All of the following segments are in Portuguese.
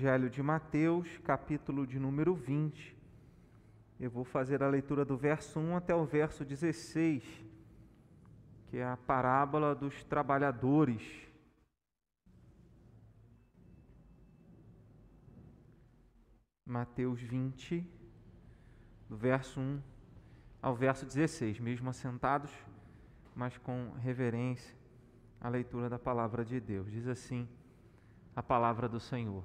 Evangelho de Mateus, capítulo de número 20. Eu vou fazer a leitura do verso 1 até o verso 16, que é a parábola dos trabalhadores. Mateus 20, do verso 1 ao verso 16, mesmo assentados, mas com reverência à leitura da palavra de Deus. Diz assim a palavra do Senhor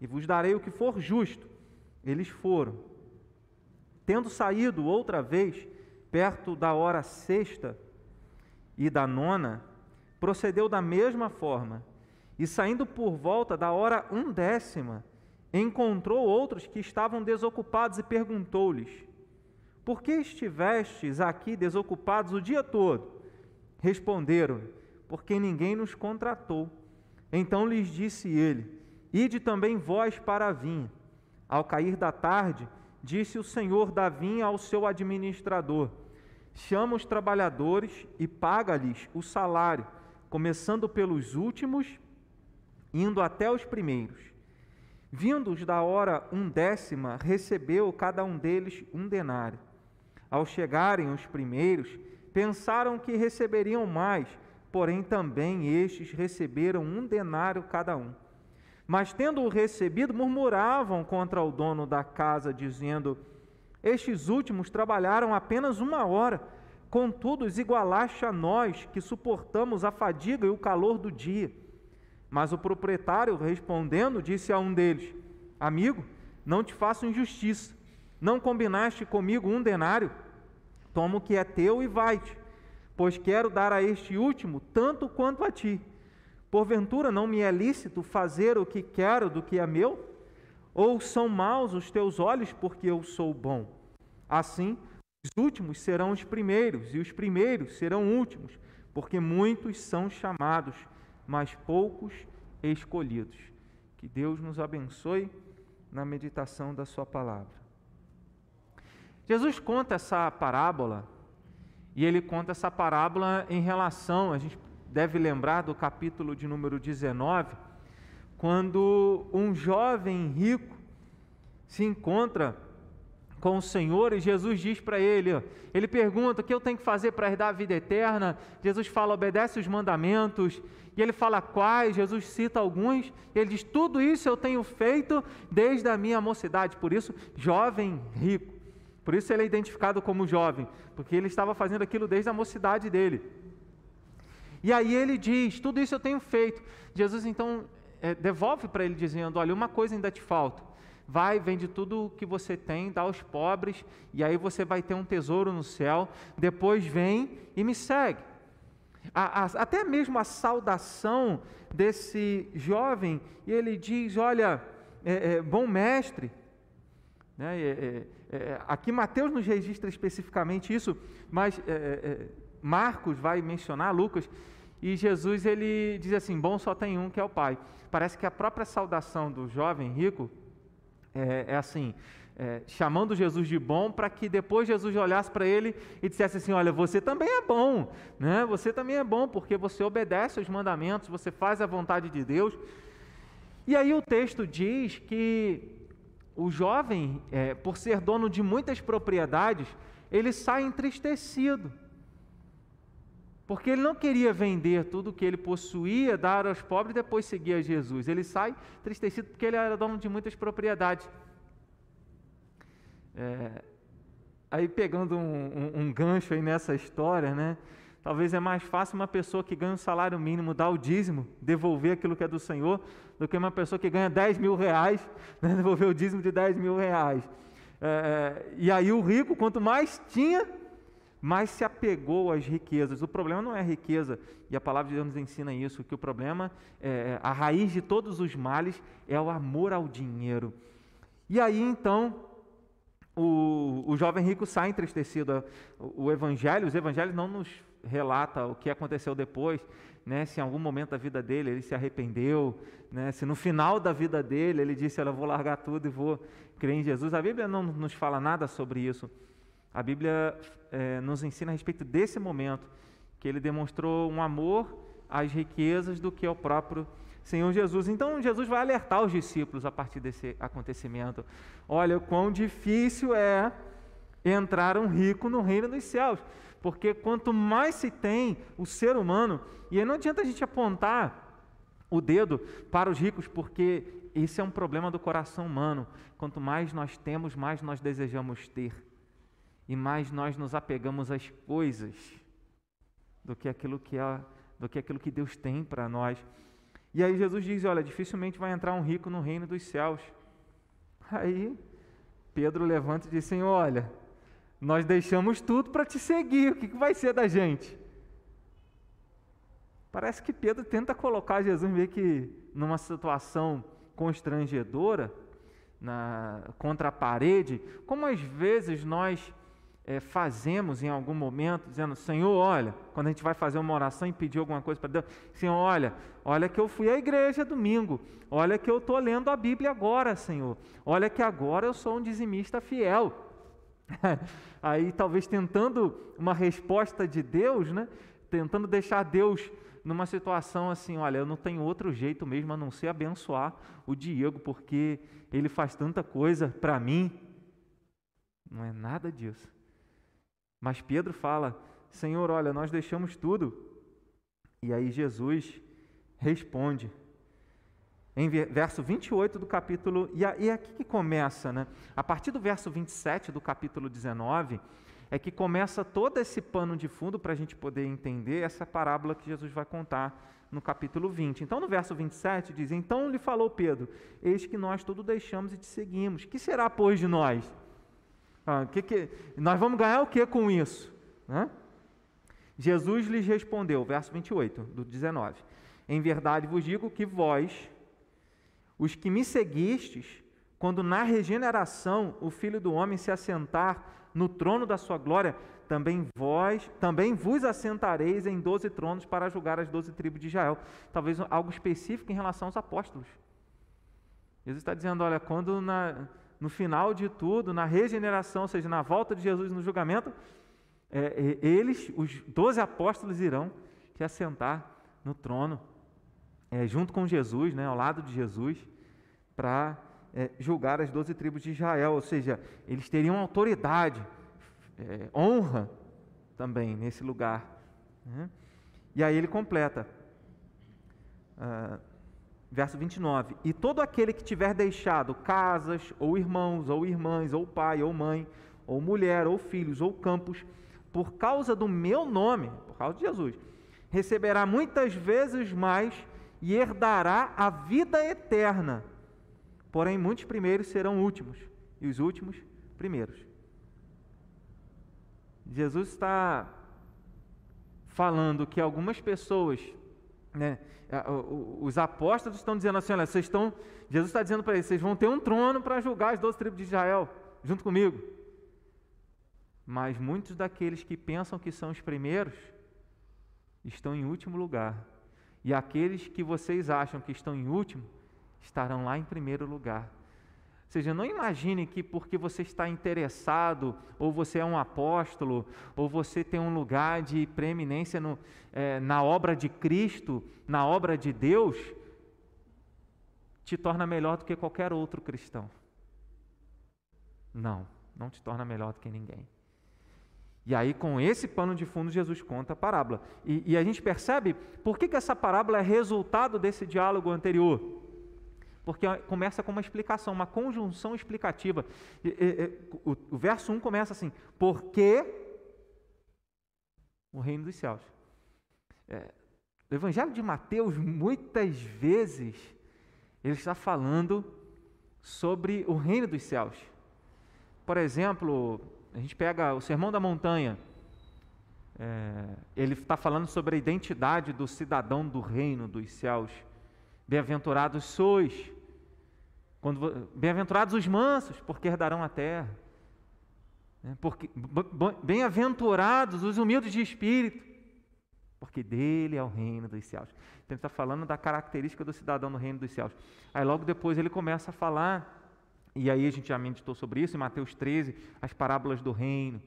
e vos darei o que for justo. Eles foram. Tendo saído outra vez, perto da hora sexta e da nona, procedeu da mesma forma, e saindo por volta da hora undécima, encontrou outros que estavam desocupados e perguntou-lhes: Por que estivestes aqui desocupados o dia todo? Responderam: Porque ninguém nos contratou. Então lhes disse ele: Ide também vós para a vinha. Ao cair da tarde, disse o senhor da vinha ao seu administrador: Chama os trabalhadores e paga-lhes o salário, começando pelos últimos, indo até os primeiros. Vindos da hora undécima, recebeu cada um deles um denário. Ao chegarem os primeiros, pensaram que receberiam mais, porém também estes receberam um denário cada um. Mas tendo-o recebido, murmuravam contra o dono da casa, dizendo: Estes últimos trabalharam apenas uma hora, contudo os igualaste a nós, que suportamos a fadiga e o calor do dia. Mas o proprietário, respondendo, disse a um deles: Amigo, não te faço injustiça. Não combinaste comigo um denário? Toma o que é teu e vai-te, pois quero dar a este último tanto quanto a ti. Porventura não me é lícito fazer o que quero do que é meu? Ou são maus os teus olhos porque eu sou bom? Assim, os últimos serão os primeiros, e os primeiros serão últimos, porque muitos são chamados, mas poucos escolhidos. Que Deus nos abençoe na meditação da Sua palavra. Jesus conta essa parábola, e ele conta essa parábola em relação, a gente deve lembrar do capítulo de número 19, quando um jovem rico se encontra com o Senhor e Jesus diz para ele, ele pergunta: "O que eu tenho que fazer para herdar a vida eterna?" Jesus fala: "Obedece os mandamentos." E ele fala quais, Jesus cita alguns, ele diz: "Tudo isso eu tenho feito desde a minha mocidade." Por isso, jovem rico. Por isso ele é identificado como jovem, porque ele estava fazendo aquilo desde a mocidade dele. E aí ele diz: Tudo isso eu tenho feito. Jesus então é, devolve para ele, dizendo: Olha, uma coisa ainda te falta. Vai, vende tudo o que você tem, dá aos pobres, e aí você vai ter um tesouro no céu. Depois vem e me segue. A, a, até mesmo a saudação desse jovem, e ele diz: Olha, é, é, bom mestre. Né? É, é, é aqui Mateus nos registra especificamente isso, mas Marcos vai mencionar, Lucas, e Jesus ele diz assim: bom só tem um que é o Pai. Parece que a própria saudação do jovem rico é, é assim, é, chamando Jesus de bom, para que depois Jesus olhasse para ele e dissesse assim: Olha, você também é bom, né? você também é bom, porque você obedece aos mandamentos, você faz a vontade de Deus. E aí o texto diz que o jovem, é, por ser dono de muitas propriedades, ele sai entristecido. Porque ele não queria vender tudo que ele possuía, dar aos pobres e depois seguir a Jesus. Ele sai tristecido porque ele era dono de muitas propriedades. É, aí pegando um, um, um, gancho aí nessa história, né? Talvez é mais fácil uma pessoa que ganha um salário mínimo dar o dízimo, devolver aquilo que é do Senhor, do que uma pessoa que ganha 10 mil reais, né? devolver o dízimo de 10 mil reais. É, é, e aí o rico, quanto mais tinha, mais se apegou às riquezas. O problema não é a riqueza, e a palavra de Deus nos ensina isso, que o problema, é, a raiz de todos os males é o amor ao dinheiro. E aí então, o, o jovem rico sai entristecido. O, o evangelho, os evangelhos não nos relata o que aconteceu depois, né, se em algum momento da vida dele ele se arrependeu, né, se no final da vida dele ele disse, eu vou largar tudo e vou crer em Jesus. A Bíblia não nos fala nada sobre isso. A Bíblia é, nos ensina a respeito desse momento, que ele demonstrou um amor às riquezas do que ao próprio Senhor Jesus. Então Jesus vai alertar os discípulos a partir desse acontecimento. Olha, quão difícil é entrar um rico no reino dos céus. Porque quanto mais se tem o ser humano, e aí não adianta a gente apontar o dedo para os ricos, porque esse é um problema do coração humano. Quanto mais nós temos, mais nós desejamos ter e mais nós nos apegamos às coisas do que aquilo que é, do que aquilo que Deus tem para nós. E aí Jesus diz: Olha, dificilmente vai entrar um rico no reino dos céus. Aí Pedro levanta e diz: Senhor, olha, nós deixamos tudo para te seguir, o que, que vai ser da gente? Parece que Pedro tenta colocar Jesus meio que numa situação constrangedora, na, contra a parede, como às vezes nós é, fazemos em algum momento, dizendo, Senhor, olha, quando a gente vai fazer uma oração e pedir alguma coisa para Deus, Senhor, olha, olha que eu fui à igreja domingo, olha que eu estou lendo a Bíblia agora, Senhor, olha que agora eu sou um dizimista fiel. Aí talvez tentando uma resposta de Deus, né? tentando deixar Deus numa situação assim, olha, eu não tenho outro jeito mesmo a não ser abençoar o Diego, porque ele faz tanta coisa para mim. Não é nada disso. Mas Pedro fala: Senhor, olha, nós deixamos tudo. E aí Jesus responde. Em verso 28 do capítulo, e é aqui que começa, né? A partir do verso 27 do capítulo 19, é que começa todo esse pano de fundo para a gente poder entender essa parábola que Jesus vai contar no capítulo 20. Então, no verso 27 diz: Então lhe falou Pedro: Eis que nós tudo deixamos e te seguimos. Que será, pois, de nós? Ah, que que, nós vamos ganhar o que com isso? Né? Jesus lhes respondeu, verso 28 do 19: Em verdade vos digo que vós, os que me seguistes, quando na regeneração o Filho do Homem se assentar no trono da sua glória, também vós, também vos assentareis em doze tronos para julgar as doze tribos de Israel. Talvez algo específico em relação aos apóstolos. Jesus está dizendo: olha, quando na, no final de tudo, na regeneração, ou seja, na volta de Jesus no julgamento, é, é, eles, os doze apóstolos, irão se assentar no trono, é, junto com Jesus, né, ao lado de Jesus, para é, julgar as doze tribos de Israel, ou seja, eles teriam autoridade, é, honra também nesse lugar. Né? E aí ele completa. Uh, Verso 29: E todo aquele que tiver deixado casas, ou irmãos, ou irmãs, ou pai, ou mãe, ou mulher, ou filhos, ou campos, por causa do meu nome, por causa de Jesus, receberá muitas vezes mais e herdará a vida eterna. Porém, muitos primeiros serão últimos, e os últimos primeiros. Jesus está falando que algumas pessoas né, os apóstolos estão dizendo assim: olha, vocês estão. Jesus está dizendo para eles: vocês vão ter um trono para julgar as doze tribos de Israel, junto comigo. Mas muitos daqueles que pensam que são os primeiros estão em último lugar. E aqueles que vocês acham que estão em último estarão lá em primeiro lugar seja, não imagine que porque você está interessado, ou você é um apóstolo, ou você tem um lugar de preeminência no, é, na obra de Cristo, na obra de Deus, te torna melhor do que qualquer outro cristão. Não, não te torna melhor do que ninguém. E aí, com esse pano de fundo, Jesus conta a parábola. E, e a gente percebe por que, que essa parábola é resultado desse diálogo anterior porque começa com uma explicação, uma conjunção explicativa. O, verso 1 começa assim: porque o reino dos céus. É, o Evangelho de Mateus, muitas vezes, ele está falando sobre o reino dos céus. Por exemplo, a gente pega o Sermão da Montanha, é, ele está falando sobre a identidade do cidadão do reino dos céus. Bem-aventurados sois, bem-aventurados os mansos, porque herdarão a terra. Né? Porque bem-aventurados os humildes de espírito, porque dele é o reino dos céus. Então ele está falando da característica do cidadão no reino dos céus. Aí logo depois ele começa a falar, e aí a gente já meditou sobre isso, em Mateus 13, as parábolas do reino.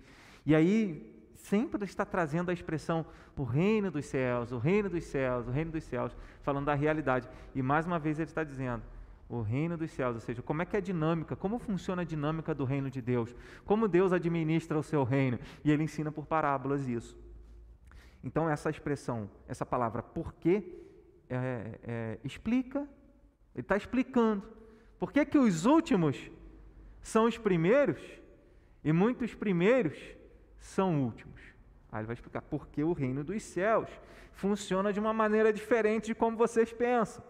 E aí sempre está trazendo a expressão o reino dos céus, o reino dos céus, o reino dos céus, falando da realidade. E mais uma vez ele está dizendo, o reino dos céus, ou seja, como é que é a dinâmica, como funciona a dinâmica do reino de Deus, como Deus administra o seu reino, e ele ensina por parábolas isso. Então, essa expressão, essa palavra porque, é, é, explica, ele está explicando, por que, que os últimos são os primeiros e muitos primeiros são últimos. Aí ele vai explicar porque o reino dos céus funciona de uma maneira diferente de como vocês pensam.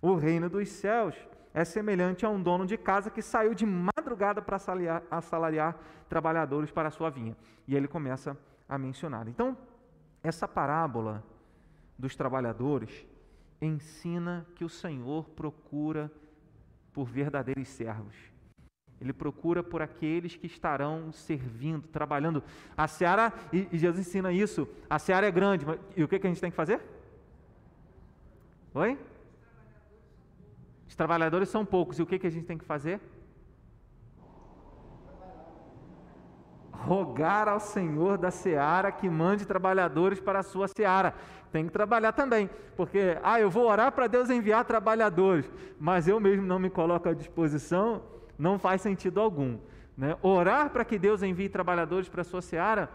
O reino dos céus é semelhante a um dono de casa que saiu de madrugada para assalariar, assalariar trabalhadores para a sua vinha. E ele começa a mencionar. Então, essa parábola dos trabalhadores ensina que o Senhor procura por verdadeiros servos. Ele procura por aqueles que estarão servindo, trabalhando. A seara, e, Jesus ensina isso, a seara é grande, mas, e o que, que a gente tem que fazer? Oi? Os trabalhadores são poucos, e o que, que a gente tem que fazer? Rogar ao Senhor da seara que mande trabalhadores para a sua seara. Tem que trabalhar também, porque, ah, eu vou orar para Deus enviar trabalhadores, mas eu mesmo não me coloco à disposição não faz sentido algum. Né? Orar para que Deus envie trabalhadores para a sua seara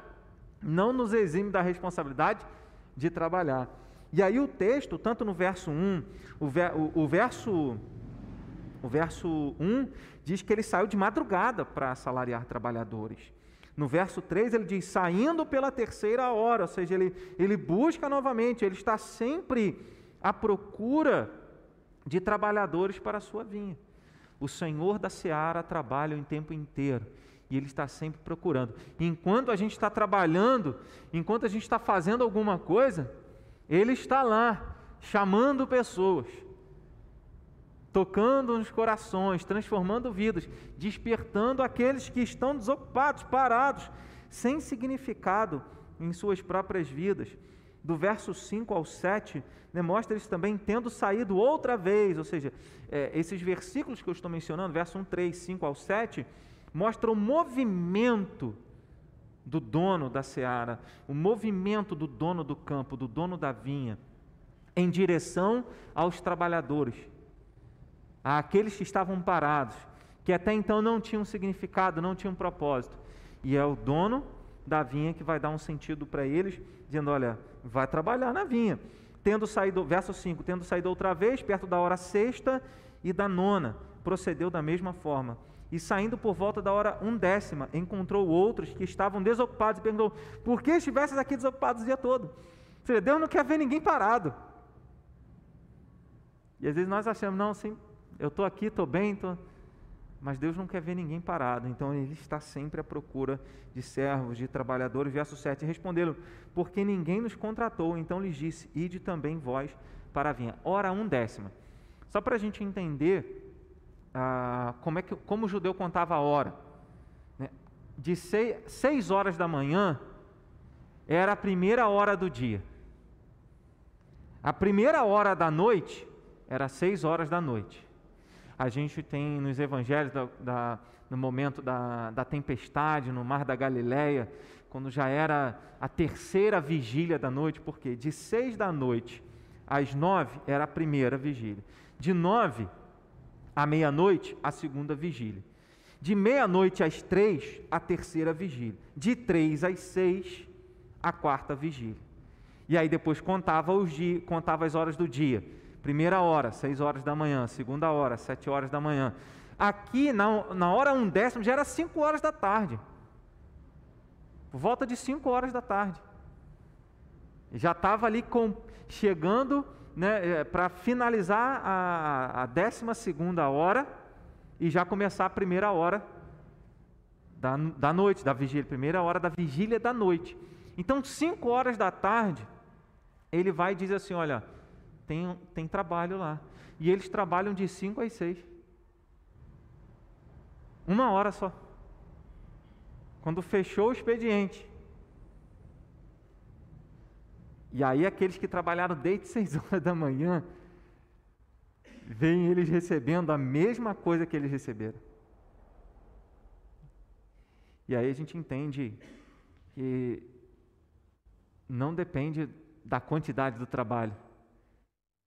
não nos exime da responsabilidade de trabalhar. E aí o texto, tanto no verso 1, o, ver, o, o verso o verso 1 diz que ele saiu de madrugada para assalariar trabalhadores. No verso 3 ele diz: saindo pela terceira hora, ou seja, ele, ele busca novamente, ele está sempre à procura de trabalhadores para a sua vinha. O Senhor da seara trabalha o tempo inteiro e Ele está sempre procurando. enquanto a gente está trabalhando, enquanto a gente está fazendo alguma coisa, Ele está lá, chamando pessoas, tocando nos corações, transformando vidas, despertando aqueles que estão desocupados, parados, sem significado em suas próprias vidas do verso 5 ao 7, demonstra isso também tendo saído outra vez, ou seja, é, esses versículos que eu estou mencionando, verso 1, 3, 5 ao 7, mostram o movimento do dono da seara, o movimento do dono do campo, do dono da vinha, em direção aos trabalhadores, àqueles que estavam parados, que até então não tinham significado, não tinham propósito. E é o dono da vinha que vai dar um sentido para eles, dizendo: olha, vai trabalhar na vinha. Tendo saído, verso 5, tendo saído outra vez, perto da hora sexta e da nona, procedeu da mesma forma. E saindo por volta da hora undécima, encontrou outros que estavam desocupados e perguntou: por que estivesses aqui desocupados o dia todo? Seja, Deus não quer ver ninguém parado. E às vezes nós achamos, não, sim, eu estou aqui, estou bem, estou. Tô mas Deus não quer ver ninguém parado, então Ele está sempre à procura de servos, de trabalhadores. Verso 7: Responderam, porque ninguém nos contratou, então lhes disse: Ide também vós para a vinha. Ora, um décima. Só para a gente entender ah, como, é que, como o judeu contava a hora. Né? De seis, seis horas da manhã era a primeira hora do dia. A primeira hora da noite era seis horas da noite a gente tem nos evangelhos, da, da, no momento da, da tempestade no mar da Galileia, quando já era a terceira vigília da noite, porque de seis da noite às nove era a primeira vigília, de nove à meia-noite, a segunda vigília, de meia-noite às três, a terceira vigília, de três às seis, a quarta vigília. E aí depois contava, os dias, contava as horas do dia Primeira hora, seis horas da manhã. Segunda hora, sete horas da manhã. Aqui, na, na hora um décimo, já era cinco horas da tarde. Por volta de cinco horas da tarde. Já estava ali com, chegando né, é, para finalizar a, a décima segunda hora e já começar a primeira hora da, da noite, da vigília. Primeira hora da vigília da noite. Então, cinco horas da tarde, ele vai e diz assim: Olha, tem, tem trabalho lá. E eles trabalham de cinco às seis. Uma hora só. Quando fechou o expediente. E aí aqueles que trabalharam desde seis horas da manhã, veem eles recebendo a mesma coisa que eles receberam. E aí a gente entende que não depende da quantidade do trabalho,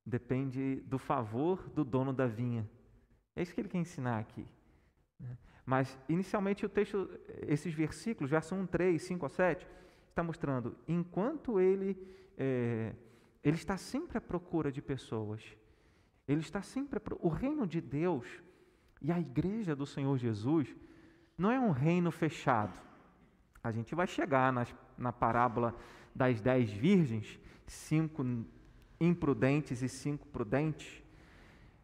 depende do favor do dono da vinha. É isso que ele quer ensinar aqui. Né? Mas, inicialmente, o texto, esses versículos, verso 1, 3, 5 a 7, está mostrando, enquanto ele, é, ele está sempre à procura de pessoas, ele está sempre, o reino de Deus e a igreja do Senhor Jesus não é um reino fechado. A gente vai chegar nas, na parábola das dez virgens, cinco imprudentes e cinco prudentes,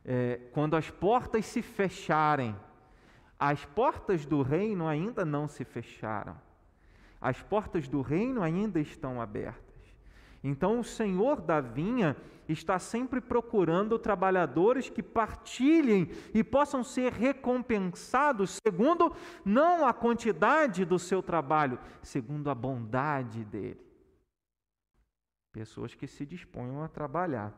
é, quando as portas se fecharem, as portas do reino ainda não se fecharam. As portas do reino ainda estão abertas. Então, o Senhor da vinha está sempre procurando trabalhadores que partilhem e possam ser recompensados segundo não a quantidade do seu trabalho, segundo a bondade dele. Pessoas que se disponham a trabalhar.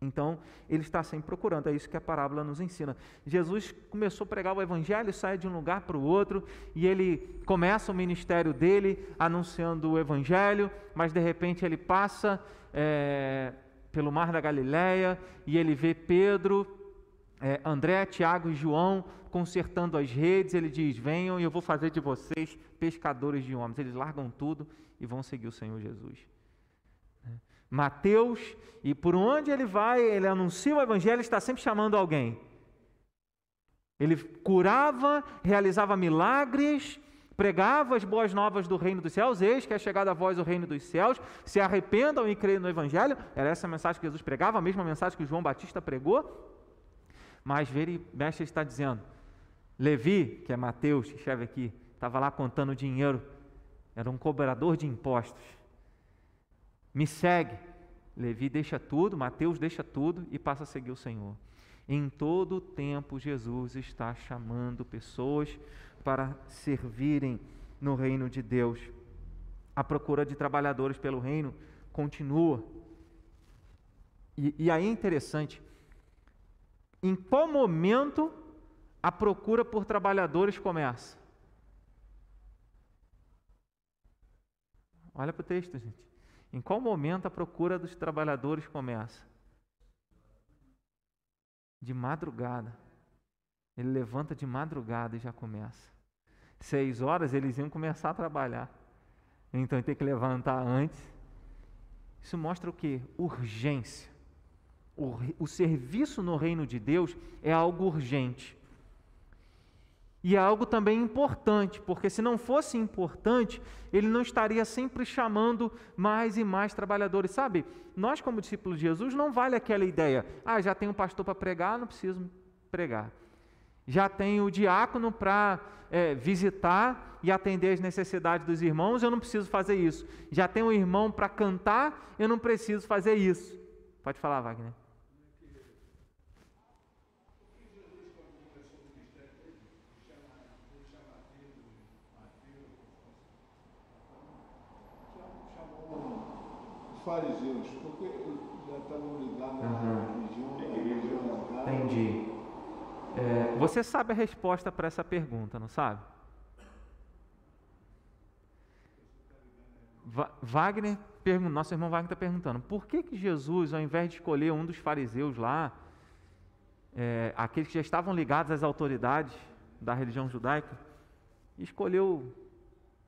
Então, ele está sempre procurando, é isso que a parábola nos ensina. Jesus começou a pregar o evangelho, sai de um lugar para o outro, e ele começa o ministério dele anunciando o evangelho, mas de repente ele passa é, pelo mar da Galileia e ele vê Pedro, é, André, Tiago e João consertando as redes. Ele diz: Venham e eu vou fazer de vocês pescadores de homens. Eles largam tudo e vão seguir o Senhor Jesus. Mateus, e por onde ele vai, ele anuncia o evangelho, está sempre chamando alguém. Ele curava, realizava milagres, pregava as boas novas do reino dos céus, eis que é chegada a voz do reino dos céus, se arrependam e creem no evangelho. Era essa a mensagem que Jesus pregava, a mesma mensagem que João Batista pregou. Mas ver mestre está dizendo, Levi, que é Mateus, que escreve aqui, estava lá contando dinheiro, era um cobrador de impostos. Me segue. Levi deixa tudo, Mateus deixa tudo e passa a seguir o Senhor. Em todo o tempo, Jesus está chamando pessoas para servirem no reino de Deus. A procura de trabalhadores pelo reino continua. E, e aí é interessante, em qual momento a procura por trabalhadores começa? Olha para o texto, gente. Em qual momento a procura dos trabalhadores começa? De madrugada. Ele levanta de madrugada e já começa. Seis horas eles iam começar a trabalhar. Então ele tem que levantar antes. Isso mostra o que? Urgência. O, o serviço no reino de Deus é algo urgente. E é algo também importante, porque se não fosse importante, ele não estaria sempre chamando mais e mais trabalhadores. Sabe, nós, como discípulos de Jesus, não vale aquela ideia: ah, já tem um pastor para pregar, não preciso pregar. Já tenho o diácono para é, visitar e atender as necessidades dos irmãos, eu não preciso fazer isso. Já tenho um irmão para cantar, eu não preciso fazer isso. Pode falar, Wagner. Fariseus, porque já estavam ligados uhum. à religião, Entendi. É, você sabe a resposta para essa pergunta, não sabe? Va Wagner, nosso irmão Wagner está perguntando, por que, que Jesus, ao invés de escolher um dos fariseus lá, é, aqueles que já estavam ligados às autoridades da religião judaica, escolheu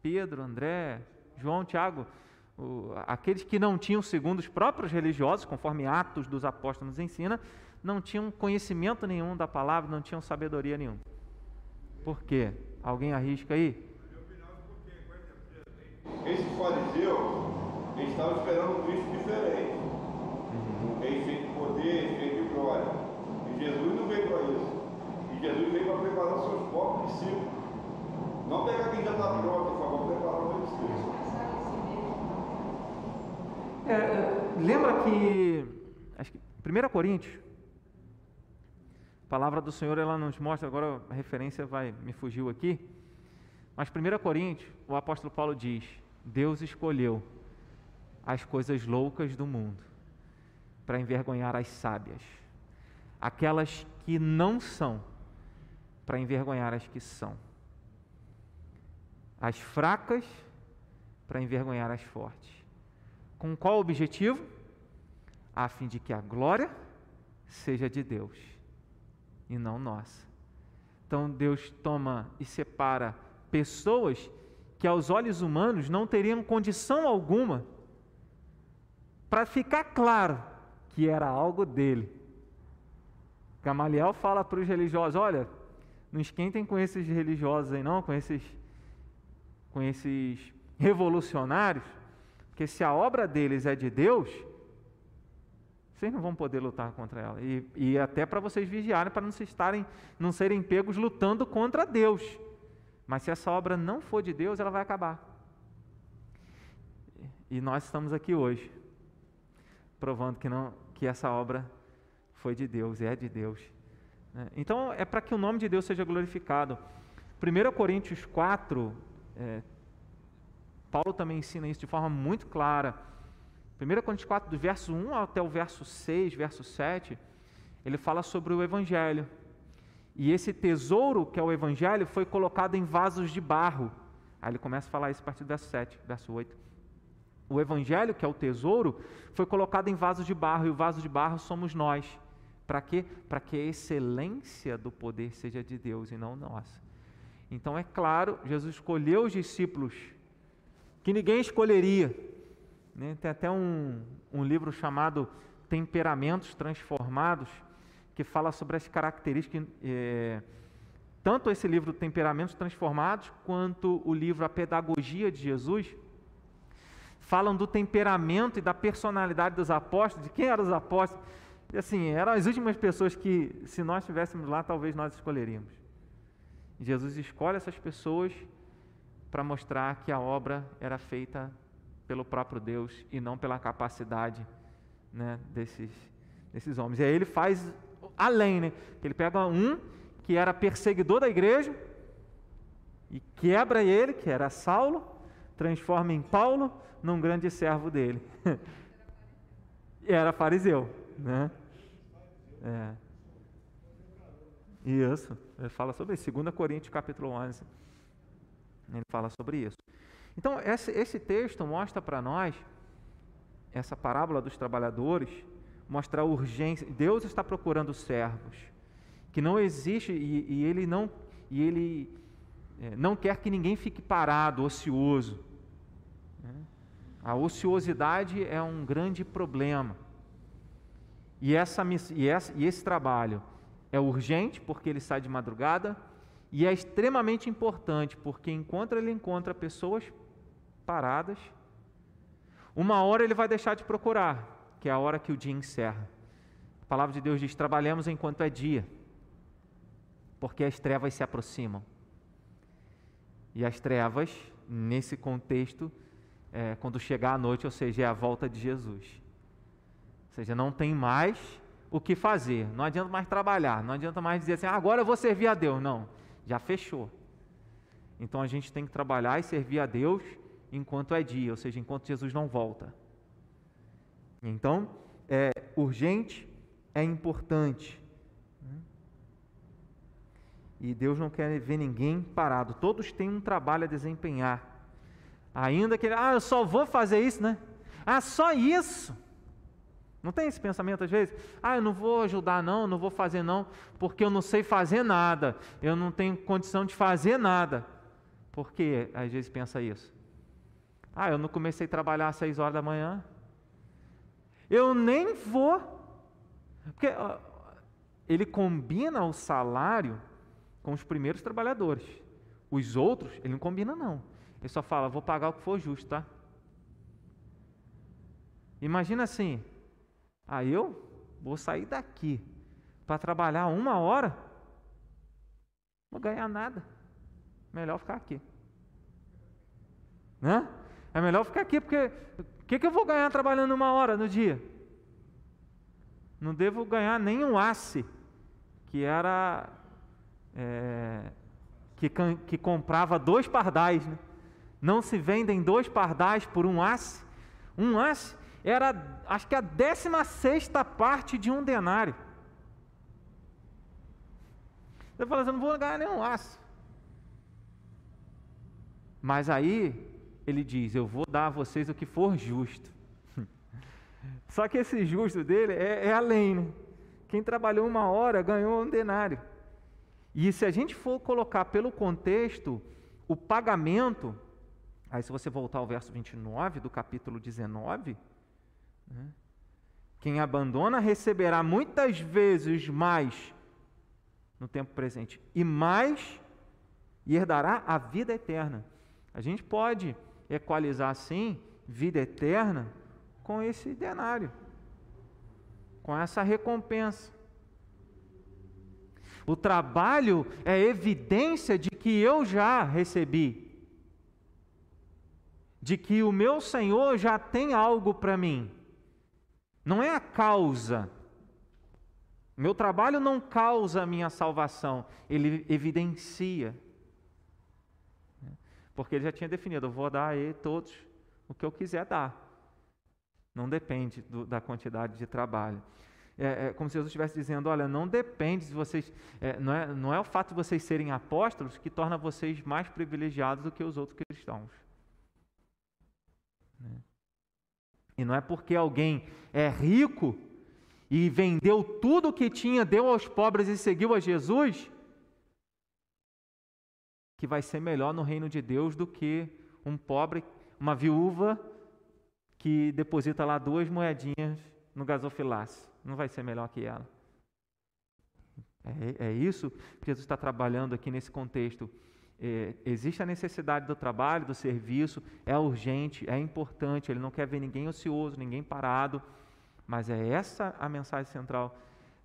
Pedro, André, João, Tiago, aqueles que não tinham, segundo os próprios religiosos, conforme Atos dos Apóstolos nos ensina, não tinham conhecimento nenhum da palavra, não tinham sabedoria nenhuma. Por quê? Alguém arrisca aí? Esse fariseu, ele estava esperando um Cristo diferente. Uhum. Um rei cheio de poder, cheio de glória. E Jesus não veio para isso. E Jesus veio para preparar os seus próprios discípulos. Não pegar quem já está pronto, por favor, preparar os discípulos. É, lembra que, acho que 1 Coríntios, a palavra do Senhor ela nos mostra, agora a referência vai me fugiu aqui, mas 1 Coríntios, o apóstolo Paulo diz: Deus escolheu as coisas loucas do mundo para envergonhar as sábias, aquelas que não são, para envergonhar as que são, as fracas para envergonhar as fortes. Com qual objetivo? A fim de que a glória seja de Deus e não nossa. Então Deus toma e separa pessoas que aos olhos humanos não teriam condição alguma para ficar claro que era algo dele. Gamaliel fala para os religiosos: olha, não esquentem com esses religiosos aí, não, com esses, com esses revolucionários, porque se a obra deles é de Deus, vocês não vão poder lutar contra ela. E, e até para vocês vigiarem, para não, se estarem, não serem pegos lutando contra Deus. Mas se essa obra não for de Deus, ela vai acabar. E nós estamos aqui hoje, provando que, não, que essa obra foi de Deus, é de Deus. Né? Então, é para que o nome de Deus seja glorificado. 1 Coríntios 4, é, Paulo também ensina isso de forma muito clara. 1 Coríntios 4, do verso 1 até o verso 6, verso 7, ele fala sobre o Evangelho. E esse tesouro, que é o Evangelho, foi colocado em vasos de barro. Aí ele começa a falar isso a partir do verso 7, verso 8. O Evangelho, que é o tesouro, foi colocado em vasos de barro, e o vaso de barro somos nós. Para quê? Para que a excelência do poder seja de Deus e não nossa. Então é claro, Jesus escolheu os discípulos que ninguém escolheria. Né? Tem até um, um livro chamado Temperamentos Transformados, que fala sobre as características. É, tanto esse livro Temperamentos Transformados, quanto o livro A Pedagogia de Jesus, falam do temperamento e da personalidade dos apóstolos, de quem eram os apóstolos. E assim, eram as últimas pessoas que, se nós estivéssemos lá, talvez nós escolheríamos. Jesus escolhe essas pessoas para mostrar que a obra era feita pelo próprio Deus e não pela capacidade né, desses, desses homens. E aí ele faz além, né? Ele pega um que era perseguidor da igreja e quebra ele, que era Saulo, transforma em Paulo num grande servo dele. era fariseu, né? É. Isso, ele fala sobre isso, 2 Coríntios capítulo 11, ele fala sobre isso. Então, esse, esse texto mostra para nós, essa parábola dos trabalhadores, mostra a urgência. Deus está procurando servos que não existe e, e ele não e ele é, não quer que ninguém fique parado, ocioso. Né? A ociosidade é um grande problema. E, essa, e, e esse trabalho é urgente porque ele sai de madrugada e é extremamente importante porque enquanto ele encontra pessoas paradas, uma hora ele vai deixar de procurar que é a hora que o dia encerra. A palavra de Deus diz: trabalhemos enquanto é dia, porque as trevas se aproximam. E as trevas, nesse contexto, é, quando chegar a noite, ou seja, é a volta de Jesus. Ou seja, não tem mais o que fazer, não adianta mais trabalhar, não adianta mais dizer assim, ah, agora eu vou servir a Deus. Não, já fechou. Então a gente tem que trabalhar e servir a Deus enquanto é dia, ou seja, enquanto Jesus não volta. Então, é urgente, é importante. E Deus não quer ver ninguém parado. Todos têm um trabalho a desempenhar. Ainda que, ah, eu só vou fazer isso, né? Ah, só isso. Não tem esse pensamento às vezes? Ah, eu não vou ajudar não, não vou fazer não, porque eu não sei fazer nada. Eu não tenho condição de fazer nada. Por que às vezes pensa isso? Ah, eu não comecei a trabalhar às seis horas da manhã. Eu nem vou. Porque ele combina o salário com os primeiros trabalhadores. Os outros, ele não combina, não. Ele só fala, vou pagar o que for justo, tá? Imagina assim, ah, eu vou sair daqui para trabalhar uma hora, não vou ganhar nada. Melhor ficar aqui. Né? É melhor ficar aqui, porque que, que eu vou ganhar trabalhando uma hora no dia? Não devo ganhar nem um asse, que era. É, que, que comprava dois pardais. Né? Não se vendem dois pardais por um asse? Um asse era, acho que a décima sexta parte de um denário. Você fala assim, não vou ganhar nenhum asse. Mas aí ele diz: Eu vou dar a vocês o que for justo. Só que esse justo dele é, é além. Né? Quem trabalhou uma hora ganhou um denário. E se a gente for colocar pelo contexto, o pagamento, aí se você voltar ao verso 29 do capítulo 19, né? Quem abandona receberá muitas vezes mais no tempo presente e mais e herdará a vida eterna. A gente pode equalizar assim vida eterna com esse denário, com essa recompensa. O trabalho é evidência de que eu já recebi, de que o meu Senhor já tem algo para mim. Não é a causa. Meu trabalho não causa a minha salvação, ele evidencia. Porque ele já tinha definido: eu vou dar a ele todos o que eu quiser dar. Não depende do, da quantidade de trabalho. É, é, como se Jesus estivesse dizendo: olha, não depende de vocês, é, não, é, não é o fato de vocês serem apóstolos que torna vocês mais privilegiados do que os outros cristãos. Né? E não é porque alguém é rico e vendeu tudo o que tinha, deu aos pobres e seguiu a Jesus, que vai ser melhor no reino de Deus do que um pobre, uma viúva que deposita lá duas moedinhas no gasofilácio. Não vai ser melhor que ela. É, é isso que Jesus está trabalhando aqui nesse contexto. É, existe a necessidade do trabalho, do serviço, é urgente, é importante. Ele não quer ver ninguém ocioso, ninguém parado. Mas é essa a mensagem central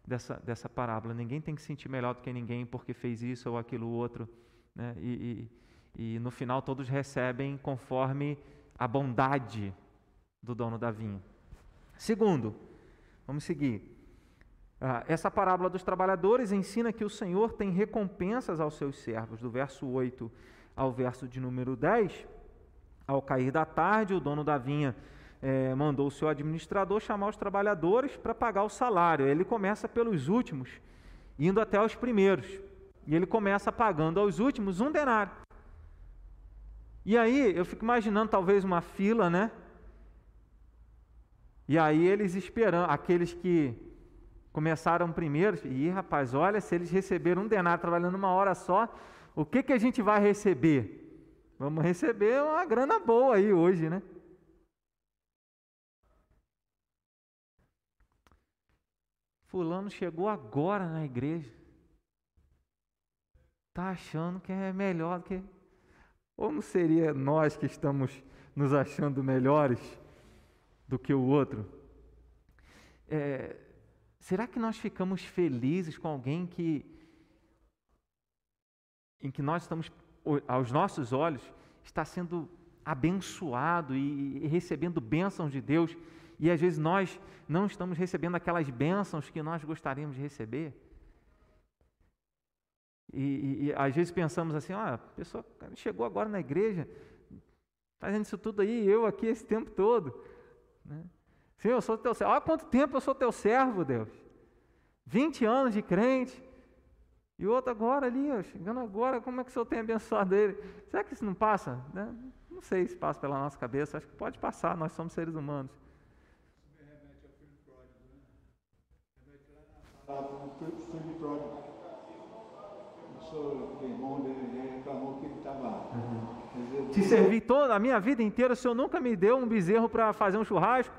dessa, dessa parábola. Ninguém tem que se sentir melhor do que ninguém porque fez isso ou aquilo outro. Né? E, e, e no final todos recebem conforme a bondade do dono da vinha. Segundo, vamos seguir. Ah, essa parábola dos trabalhadores ensina que o Senhor tem recompensas aos seus servos, do verso 8 ao verso de número 10. Ao cair da tarde, o dono da vinha eh, mandou o seu administrador chamar os trabalhadores para pagar o salário. Ele começa pelos últimos, indo até os primeiros. E ele começa pagando aos últimos um denário. E aí eu fico imaginando talvez uma fila, né? E aí eles esperando, aqueles que começaram primeiro, e rapaz, olha, se eles receberam um denário trabalhando uma hora só, o que, que a gente vai receber? Vamos receber uma grana boa aí hoje, né? Fulano chegou agora na igreja. Está achando que é melhor do que. Ou não seria nós que estamos nos achando melhores? do que o outro. É, será que nós ficamos felizes com alguém que em que nós estamos aos nossos olhos está sendo abençoado e, recebendo bênçãos de Deus e às vezes nós não estamos recebendo aquelas bênçãos que nós gostaríamos de receber? E, e, e, às vezes pensamos assim, ah, a pessoa chegou agora na igreja, fazendo isso tudo aí, eu aqui esse tempo todo. Né? Senhor, eu sou teu servo. Olha quanto tempo eu sou teu servo, Deus. 20 anos de crente. E outro agora ali, ó, chegando agora, como é que o Senhor tem abençoado ele? Será que isso não passa? Né? Não sei se passa pela nossa cabeça, acho que pode passar, nós somos seres humanos. Uhum. Te servi toda a minha vida inteira, o Senhor nunca me deu um bezerro para fazer um churrasco.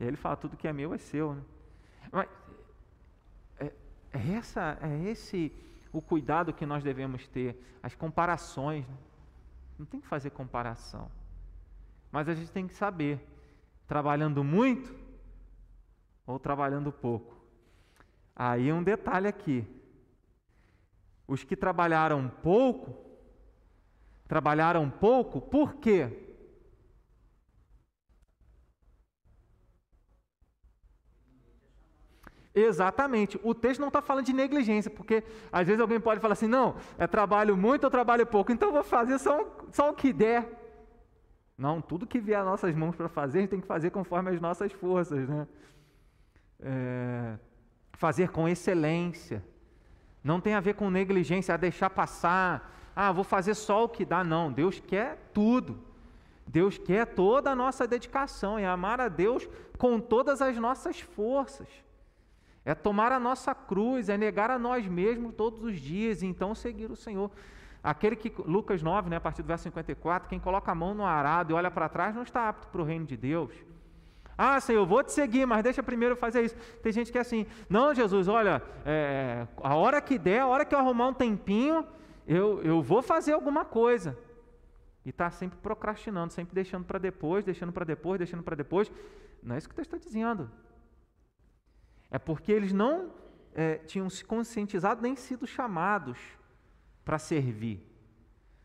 E aí ele fala: tudo que é meu é seu. Né? Mas é, é, essa, é esse o cuidado que nós devemos ter, as comparações. Né? Não tem que fazer comparação. Mas a gente tem que saber, trabalhando muito ou trabalhando pouco. Aí um detalhe aqui. Os que trabalharam pouco, trabalharam pouco, por quê? Exatamente. O texto não está falando de negligência, porque às vezes alguém pode falar assim: não, é trabalho muito ou trabalho pouco, então vou fazer só, só o que der. Não, tudo que vier às nossas mãos para fazer, a gente tem que fazer conforme as nossas forças. Né? É, fazer com excelência. Não tem a ver com negligência, a deixar passar. Ah, vou fazer só o que dá. Não, Deus quer tudo. Deus quer toda a nossa dedicação e amar a Deus com todas as nossas forças. É tomar a nossa cruz, é negar a nós mesmos todos os dias e então seguir o Senhor. Aquele que, Lucas 9, né, a partir do verso 54, quem coloca a mão no arado e olha para trás não está apto para o reino de Deus. Ah, Senhor, vou te seguir, mas deixa primeiro fazer isso. Tem gente que é assim, não, Jesus, olha, é, a hora que der, a hora que eu arrumar um tempinho, eu, eu vou fazer alguma coisa. E está sempre procrastinando, sempre deixando para depois, deixando para depois, deixando para depois. Não é isso que o texto está dizendo. É porque eles não é, tinham se conscientizado nem sido chamados para servir.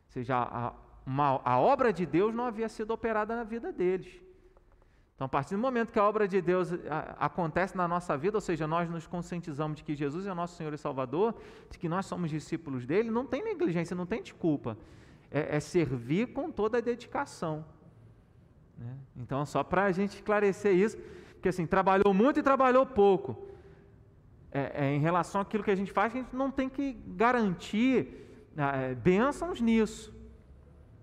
Ou seja, a, uma, a obra de Deus não havia sido operada na vida deles. Então, a partir do momento que a obra de Deus acontece na nossa vida, ou seja, nós nos conscientizamos de que Jesus é o nosso Senhor e Salvador, de que nós somos discípulos dele, não tem negligência, não tem desculpa. É, é servir com toda a dedicação. Né? Então, só para a gente esclarecer isso, porque assim, trabalhou muito e trabalhou pouco. É, é, em relação àquilo que a gente faz, a gente não tem que garantir é, bênçãos nisso.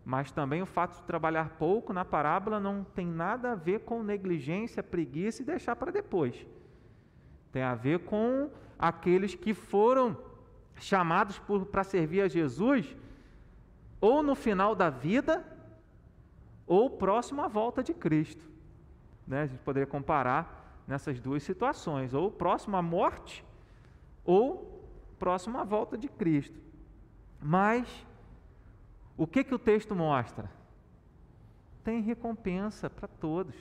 Mas também o fato de trabalhar pouco na parábola não tem nada a ver com negligência, preguiça e deixar para depois. Tem a ver com aqueles que foram chamados para servir a Jesus, ou no final da vida, ou próximo à volta de Cristo. Né? A gente poderia comparar nessas duas situações, ou próximo à morte, ou próximo à volta de Cristo. Mas o que, que o texto mostra? Tem recompensa para todos.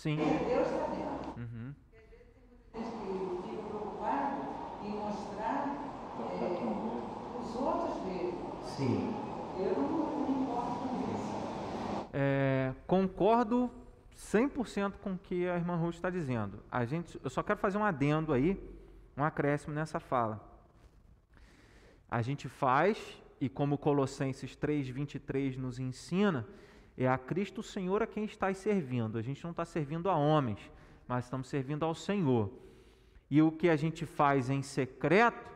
Sim. Deus está vendo. Uhum. Às vezes tem muita gente que fica preocupado em mostrar é, os outros verem. Sim. Eu não, não importo com isso. É, concordo 100% com o que a irmã Ruth está dizendo. A gente, eu só quero fazer um adendo aí, um acréscimo nessa fala. A gente faz, e como Colossenses 3,23 nos ensina, é a Cristo Senhor a quem está servindo. A gente não está servindo a homens, mas estamos servindo ao Senhor. E o que a gente faz em secreto,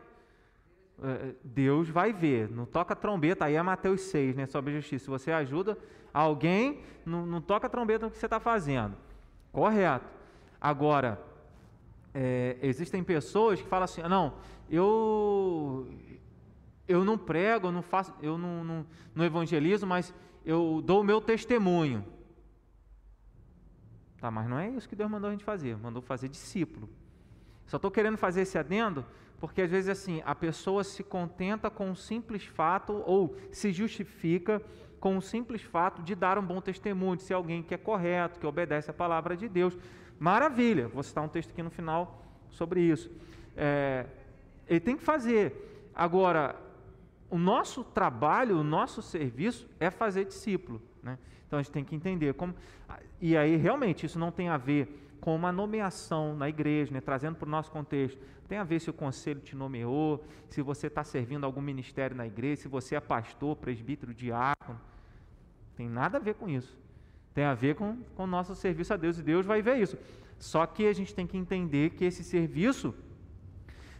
é, Deus vai ver. Não toca trombeta, aí é Mateus 6, né, sobre justiça. Se você ajuda alguém, não, não toca trombeta no que você está fazendo. Correto. Agora, é, existem pessoas que falam assim: não, eu eu não prego, eu não faço, eu não, não, não evangelizo, mas eu dou o meu testemunho. Tá, mas não é isso que Deus mandou a gente fazer, mandou fazer discípulo. Só estou querendo fazer esse adendo, porque às vezes assim, a pessoa se contenta com um simples fato ou se justifica com o um simples fato de dar um bom testemunho, de ser alguém que é correto, que obedece a palavra de Deus. Maravilha, vou citar um texto aqui no final sobre isso. É, ele tem que fazer. Agora, o nosso trabalho, o nosso serviço é fazer discípulo. Né? Então a gente tem que entender como. E aí, realmente, isso não tem a ver com uma nomeação na igreja, né? trazendo para o nosso contexto. Tem a ver se o conselho te nomeou, se você está servindo algum ministério na igreja, se você é pastor, presbítero, diácono. Tem nada a ver com isso. Tem a ver com, com o nosso serviço a Deus, e Deus vai ver isso. Só que a gente tem que entender que esse serviço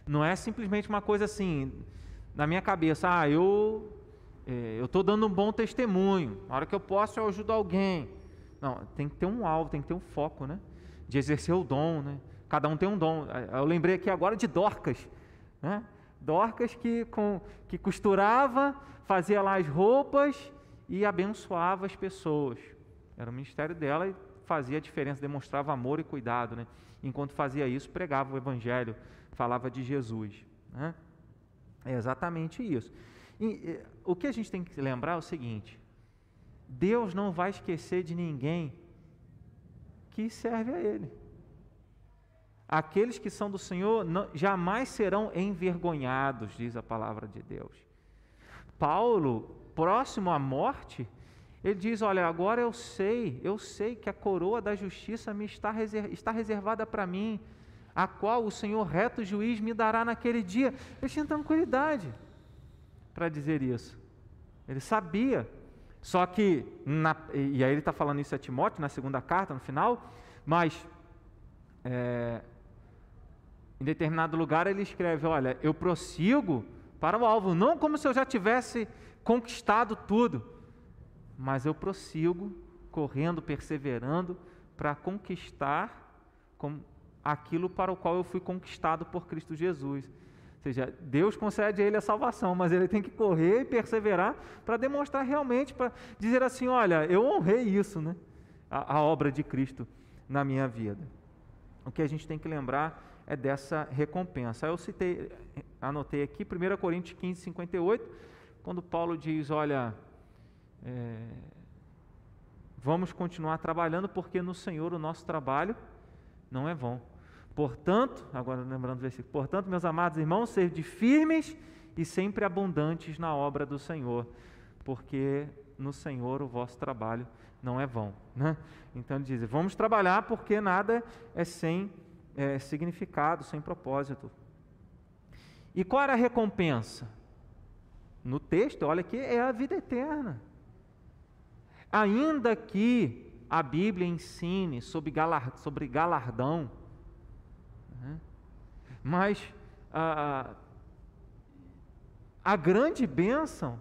não é simplesmente uma coisa assim, na minha cabeça, ah, eu é, estou dando um bom testemunho. Na hora que eu posso, eu ajudo alguém. Não, tem que ter um alvo, tem que ter um foco, né? De exercer o dom, né? Cada um tem um dom. Eu lembrei aqui agora de Dorcas, né? Dorcas que, com, que costurava, fazia lá as roupas e abençoava as pessoas. Era o ministério dela e fazia a diferença, demonstrava amor e cuidado, né? Enquanto fazia isso, pregava o evangelho, falava de Jesus, né? É exatamente isso. E, e, o que a gente tem que lembrar é o seguinte: Deus não vai esquecer de ninguém que serve a Ele. Aqueles que são do Senhor não, jamais serão envergonhados, diz a palavra de Deus. Paulo, próximo à morte, ele diz: Olha, agora eu sei, eu sei que a coroa da justiça me está, reserv, está reservada para mim, a qual o Senhor reto juiz me dará naquele dia. Ele tinha tranquilidade para dizer isso. Ele sabia. Só que, na, e aí ele está falando isso a Timóteo na segunda carta, no final, mas é, em determinado lugar ele escreve: Olha, eu prossigo para o alvo, não como se eu já tivesse conquistado tudo, mas eu prossigo correndo, perseverando para conquistar aquilo para o qual eu fui conquistado por Cristo Jesus. Ou seja, Deus concede a ele a salvação, mas ele tem que correr e perseverar para demonstrar realmente, para dizer assim: olha, eu honrei isso, né? A, a obra de Cristo na minha vida. O que a gente tem que lembrar é dessa recompensa. Eu citei, anotei aqui 1 Coríntios 15, 58, quando Paulo diz: Olha, é, vamos continuar trabalhando, porque no Senhor o nosso trabalho não é vão. Portanto, agora lembrando o versículo, portanto, meus amados irmãos, sede firmes e sempre abundantes na obra do Senhor, porque no Senhor o vosso trabalho não é vão. Né? Então ele diz: vamos trabalhar porque nada é sem é, significado, sem propósito. E qual era a recompensa? No texto, olha aqui, é a vida eterna. Ainda que a Bíblia ensine sobre, galardão? Mas a, a grande bênção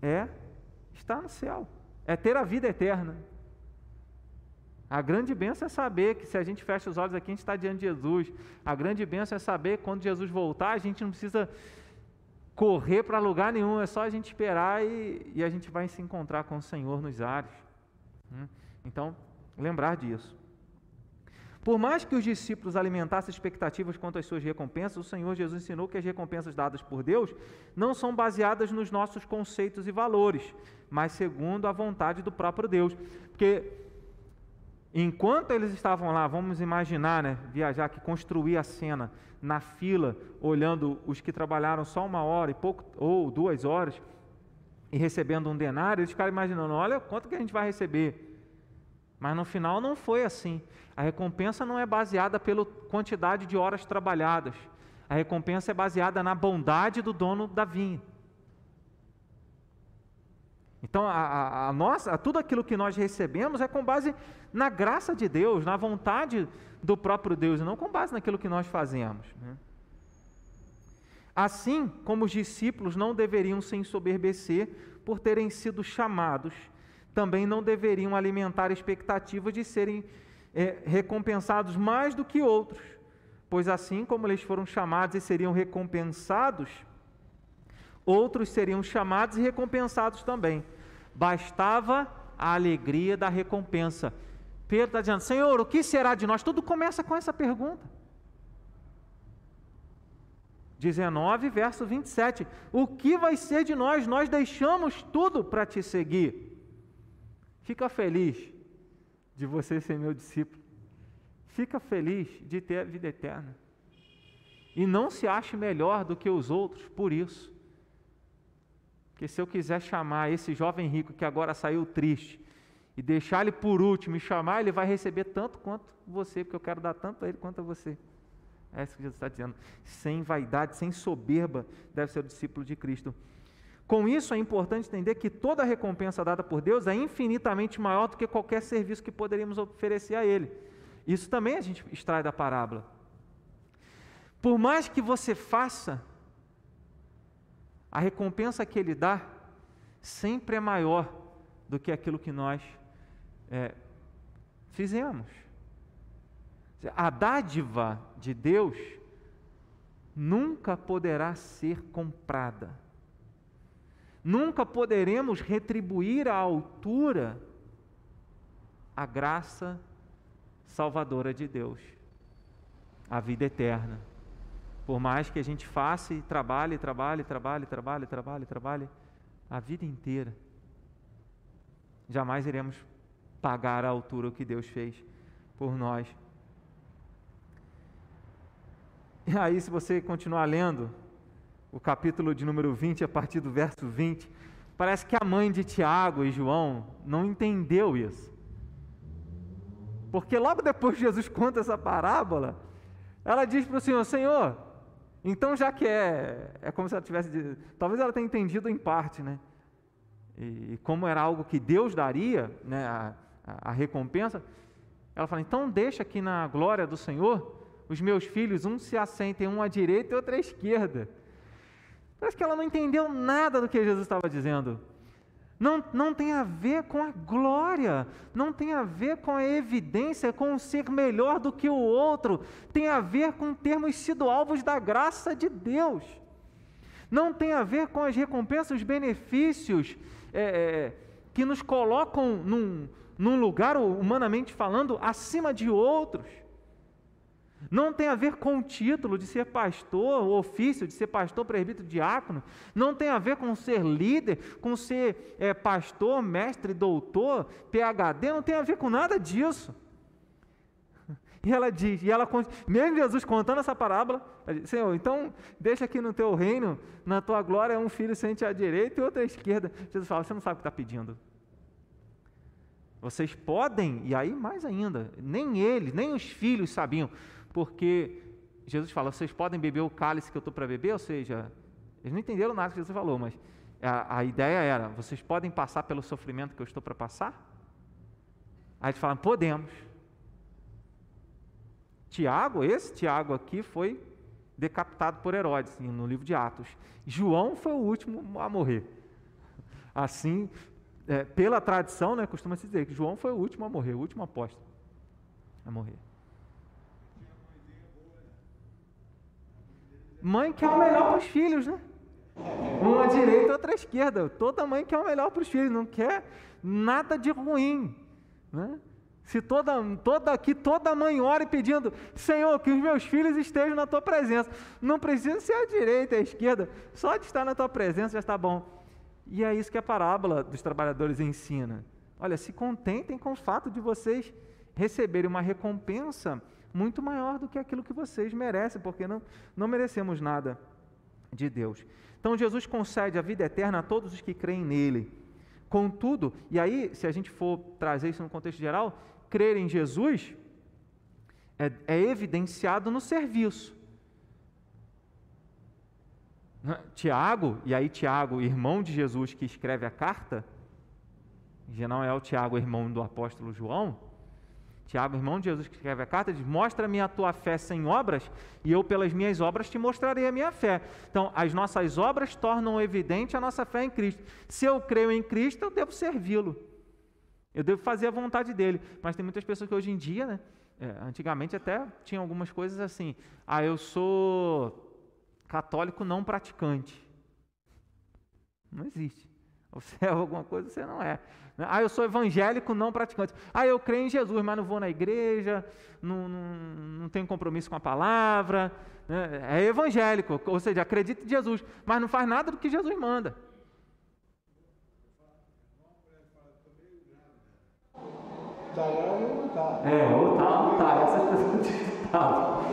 é estar no céu, é ter a vida eterna. A grande bênção é saber que se a gente fecha os olhos aqui, a gente está diante de Jesus. A grande bênção é saber que quando Jesus voltar, a gente não precisa correr para lugar nenhum, é só a gente esperar e, e, a gente vai se encontrar com o Senhor nos ares. Hum? Então, lembrar disso. Por mais que os discípulos alimentassem expectativas quanto às suas recompensas, o Senhor Jesus ensinou que as recompensas dadas por Deus não são baseadas nos nossos conceitos e valores, mas segundo a vontade do próprio Deus. Porque Enquanto eles estavam lá, vamos imaginar, né, viajar, que construir a cena na fila, olhando os que trabalharam só uma hora e pouco, ou duas horas, e recebendo um denário, eles ficaram imaginando, olha quanto que a gente vai receber. Mas no final não foi assim. A recompensa não é baseada pela quantidade de horas trabalhadas. A recompensa é baseada na bondade do dono da vinha. Então, a, a, a nossa, tudo aquilo que nós recebemos é com base na graça de Deus, na vontade do próprio Deus, e não com base naquilo que nós fazemos. Né? Assim como os discípulos não deveriam se ensoberbecer por terem sido chamados, também não deveriam alimentar expectativas de serem é, recompensados mais do que outros, pois assim como eles foram chamados e seriam recompensados, outros seriam chamados e recompensados também. Bastava a alegria da recompensa. Pedro está dizendo: Senhor, o que será de nós? Tudo começa com essa pergunta. 19, verso 27. O que vai ser de nós? Nós deixamos tudo para te seguir. Fica feliz de você ser meu discípulo. Fica feliz de ter a vida eterna. E não se ache melhor do que os outros por isso. Porque se eu quiser chamar esse jovem rico que agora saiu triste e deixar ele por último e chamar, ele vai receber tanto quanto você, porque eu quero dar tanto a ele quanto a você. É isso que Jesus está dizendo. Sem vaidade, sem soberba, deve ser o discípulo de Cristo. Com isso, é importante entender que toda a recompensa dada por Deus é infinitamente maior do que qualquer serviço que poderíamos oferecer a Ele. Isso também a gente extrai da parábola. Por mais que você faça a recompensa que Ele dá sempre é maior do que aquilo que nós é, fizemos. A dádiva de Deus nunca poderá ser comprada. Nunca poderemos retribuir à altura a graça salvadora de Deus, a vida eterna. Por mais que a gente faça e trabalhe, trabalhe, trabalhe, trabalhe, trabalhe, trabalhe a vida inteira, jamais iremos pagar à altura o que Deus fez por nós. E aí, se você continuar lendo o capítulo de número 20, a partir do verso 20, parece que a mãe de Tiago e João não entendeu isso. Porque logo depois Jesus conta essa parábola, ela diz para o Senhor: Senhor, então já que é, é como se ela tivesse, talvez ela tenha entendido em parte, né? E, como era algo que Deus daria, né, a, a, a recompensa, ela fala: então deixa aqui na glória do Senhor os meus filhos, um se assentem, um à direita e outro à esquerda. Parece que ela não entendeu nada do que Jesus estava dizendo. Não, não tem a ver com a glória, não tem a ver com a evidência, com ser melhor do que o outro, tem a ver com termos sido alvos da graça de Deus. Não tem a ver com as recompensas, os benefícios é, é, que nos colocam num, num lugar, humanamente falando, acima de outros. Não tem a ver com o título de ser pastor, o ofício de ser pastor, presbítero, diácono. Não tem a ver com ser líder, com ser é, pastor, mestre, doutor, PhD. Não tem a ver com nada disso. E ela diz, e ela, mesmo Jesus contando essa parábola, diz, Senhor, então deixa aqui no teu reino, na tua glória, um filho sente à direita e outro à esquerda. Jesus fala, você não sabe o que está pedindo. Vocês podem, e aí mais ainda, nem eles, nem os filhos sabiam, porque Jesus fala: vocês podem beber o cálice que eu estou para beber, ou seja, eles não entenderam nada que Jesus falou, mas a, a ideia era: vocês podem passar pelo sofrimento que eu estou para passar? Aí eles falam: podemos. Tiago, esse Tiago aqui foi decapitado por Herodes no livro de Atos. João foi o último a morrer. Assim, é, pela tradição, né, costuma-se dizer que João foi o último a morrer, o último apóstolo a morrer. Mãe quer o melhor para os filhos, né? Uma direita, outra esquerda. Toda mãe quer o melhor para os filhos, não quer nada de ruim. Né? Se toda, toda aqui, toda mãe ora pedindo, Senhor, que os meus filhos estejam na tua presença. Não precisa ser à direita, à esquerda, só de estar na tua presença já está bom. E é isso que a parábola dos trabalhadores ensina. Olha, se contentem com o fato de vocês receberem uma recompensa muito maior do que aquilo que vocês merecem, porque não, não merecemos nada de Deus. Então Jesus concede a vida eterna a todos os que creem nele. Contudo, e aí, se a gente for trazer isso no contexto geral, crer em Jesus é, é evidenciado no serviço. Tiago, e aí Tiago, irmão de Jesus que escreve a carta, já não é o Tiago, irmão do apóstolo João, Tiago, irmão de Jesus, que escreve a carta, diz: Mostra-me a tua fé sem obras, e eu, pelas minhas obras, te mostrarei a minha fé. Então, as nossas obras tornam evidente a nossa fé em Cristo. Se eu creio em Cristo, eu devo servi-lo. Eu devo fazer a vontade dele. Mas tem muitas pessoas que hoje em dia, né? É, antigamente até tinha algumas coisas assim. Ah, eu sou católico não praticante. Não existe. Você é alguma coisa, você não é. Ah, eu sou evangélico não praticante. Ah, eu creio em Jesus, mas não vou na igreja, não, não, não tenho compromisso com a palavra. Né? É evangélico, ou seja, acredita em Jesus, mas não faz nada do que Jesus manda. Tá ou não tá? É, ou tá ou não tá. Essas pessoas estão.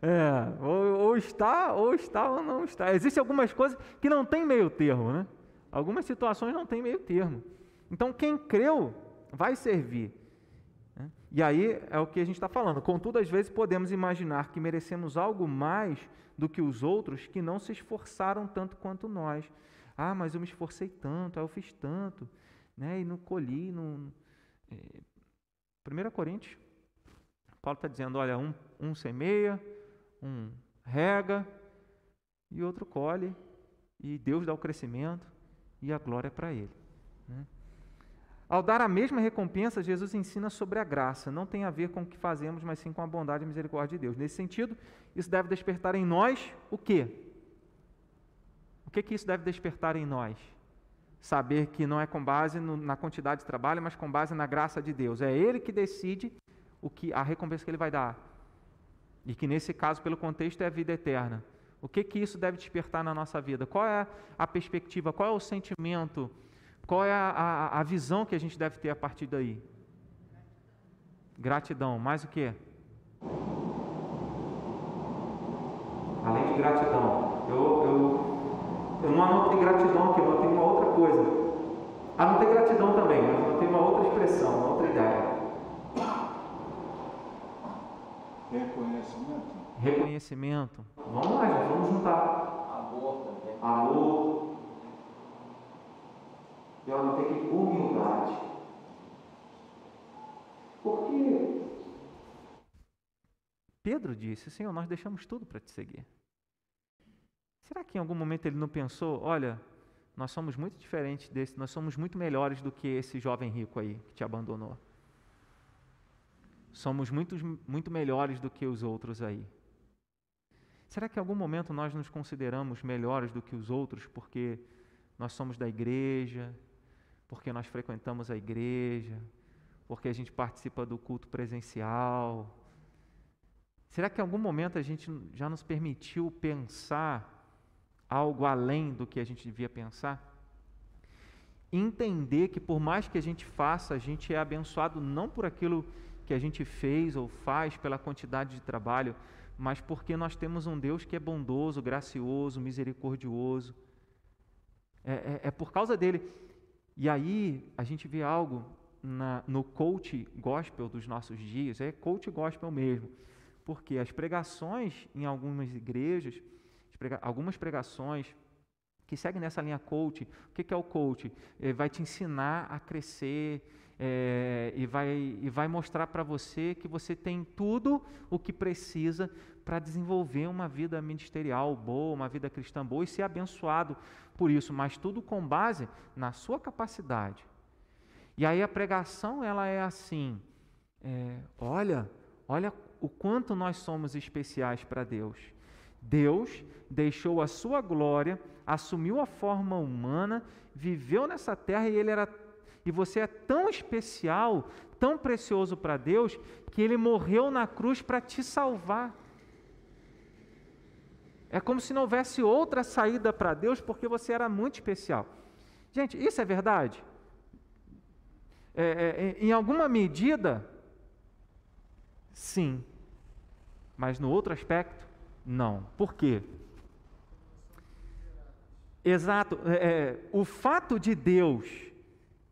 É, ou, ou está, ou está ou não está. Existem algumas coisas que não tem meio termo, né? Algumas situações não tem meio termo. Então, quem creu vai servir. Né? E aí é o que a gente está falando. Contudo, às vezes podemos imaginar que merecemos algo mais do que os outros que não se esforçaram tanto quanto nós. Ah, mas eu me esforcei tanto, ah, eu fiz tanto, né? e não colhi. Não... É... 1 Coríntios, Paulo está dizendo: olha, um, um semeia, um rega e outro colhe, e Deus dá o crescimento e a glória para Ele. Né? Ao dar a mesma recompensa, Jesus ensina sobre a graça. Não tem a ver com o que fazemos, mas sim com a bondade e misericórdia de Deus. Nesse sentido, isso deve despertar em nós o quê? O que, que isso deve despertar em nós? Saber que não é com base no, na quantidade de trabalho, mas com base na graça de Deus. É Ele que decide o que a recompensa que Ele vai dar. e que nesse caso, pelo contexto, é a vida eterna. O que que isso deve despertar na nossa vida? Qual é a perspectiva? Qual é o sentimento? Qual é a, a, a visão que a gente deve ter a partir daí? Gratidão. Mais o que? Além de gratidão, eu, eu, eu não anotei gratidão aqui, eu anotei uma outra coisa. Anotei gratidão também, mas anotei uma outra expressão, uma outra ideia. Reconhecimento. Reconhecimento. Vamos lá, gente, vamos juntar. Amor também. Amor. Eu anotei aqui humildade. Porque Pedro disse: Senhor, nós deixamos tudo para te seguir. Será que em algum momento ele não pensou: olha, nós somos muito diferentes desse, nós somos muito melhores do que esse jovem rico aí que te abandonou? Somos muito, muito melhores do que os outros aí. Será que em algum momento nós nos consideramos melhores do que os outros porque nós somos da igreja, porque nós frequentamos a igreja, porque a gente participa do culto presencial? Será que em algum momento a gente já nos permitiu pensar algo além do que a gente devia pensar? Entender que por mais que a gente faça, a gente é abençoado não por aquilo que a gente fez ou faz, pela quantidade de trabalho, mas porque nós temos um Deus que é bondoso, gracioso, misericordioso. É, é, é por causa dele. E aí a gente vê algo na, no coach gospel dos nossos dias, é coach gospel mesmo, porque as pregações em algumas igrejas, algumas pregações que seguem nessa linha coach, o que, é o coach? Ele vai te ensinar a crescer, é, e, vai, e vai mostrar para você que você tem tudo o que precisa para desenvolver uma vida ministerial boa, uma vida cristã boa e ser abençoado por isso, mas tudo com base na sua capacidade. E aí a pregação ela é assim, é, olha, olha o quanto nós somos especiais para Deus. Deus deixou a sua glória, assumiu a forma humana, viveu nessa terra e ele era e você é tão especial, tão precioso para Deus, que ele morreu na cruz para te salvar. É como se não houvesse outra saída para Deus, porque você era muito especial. Gente, isso é verdade? É, é, é, em alguma medida, sim. Mas no outro aspecto, não. Por quê? Exato. É, é o fato de Deus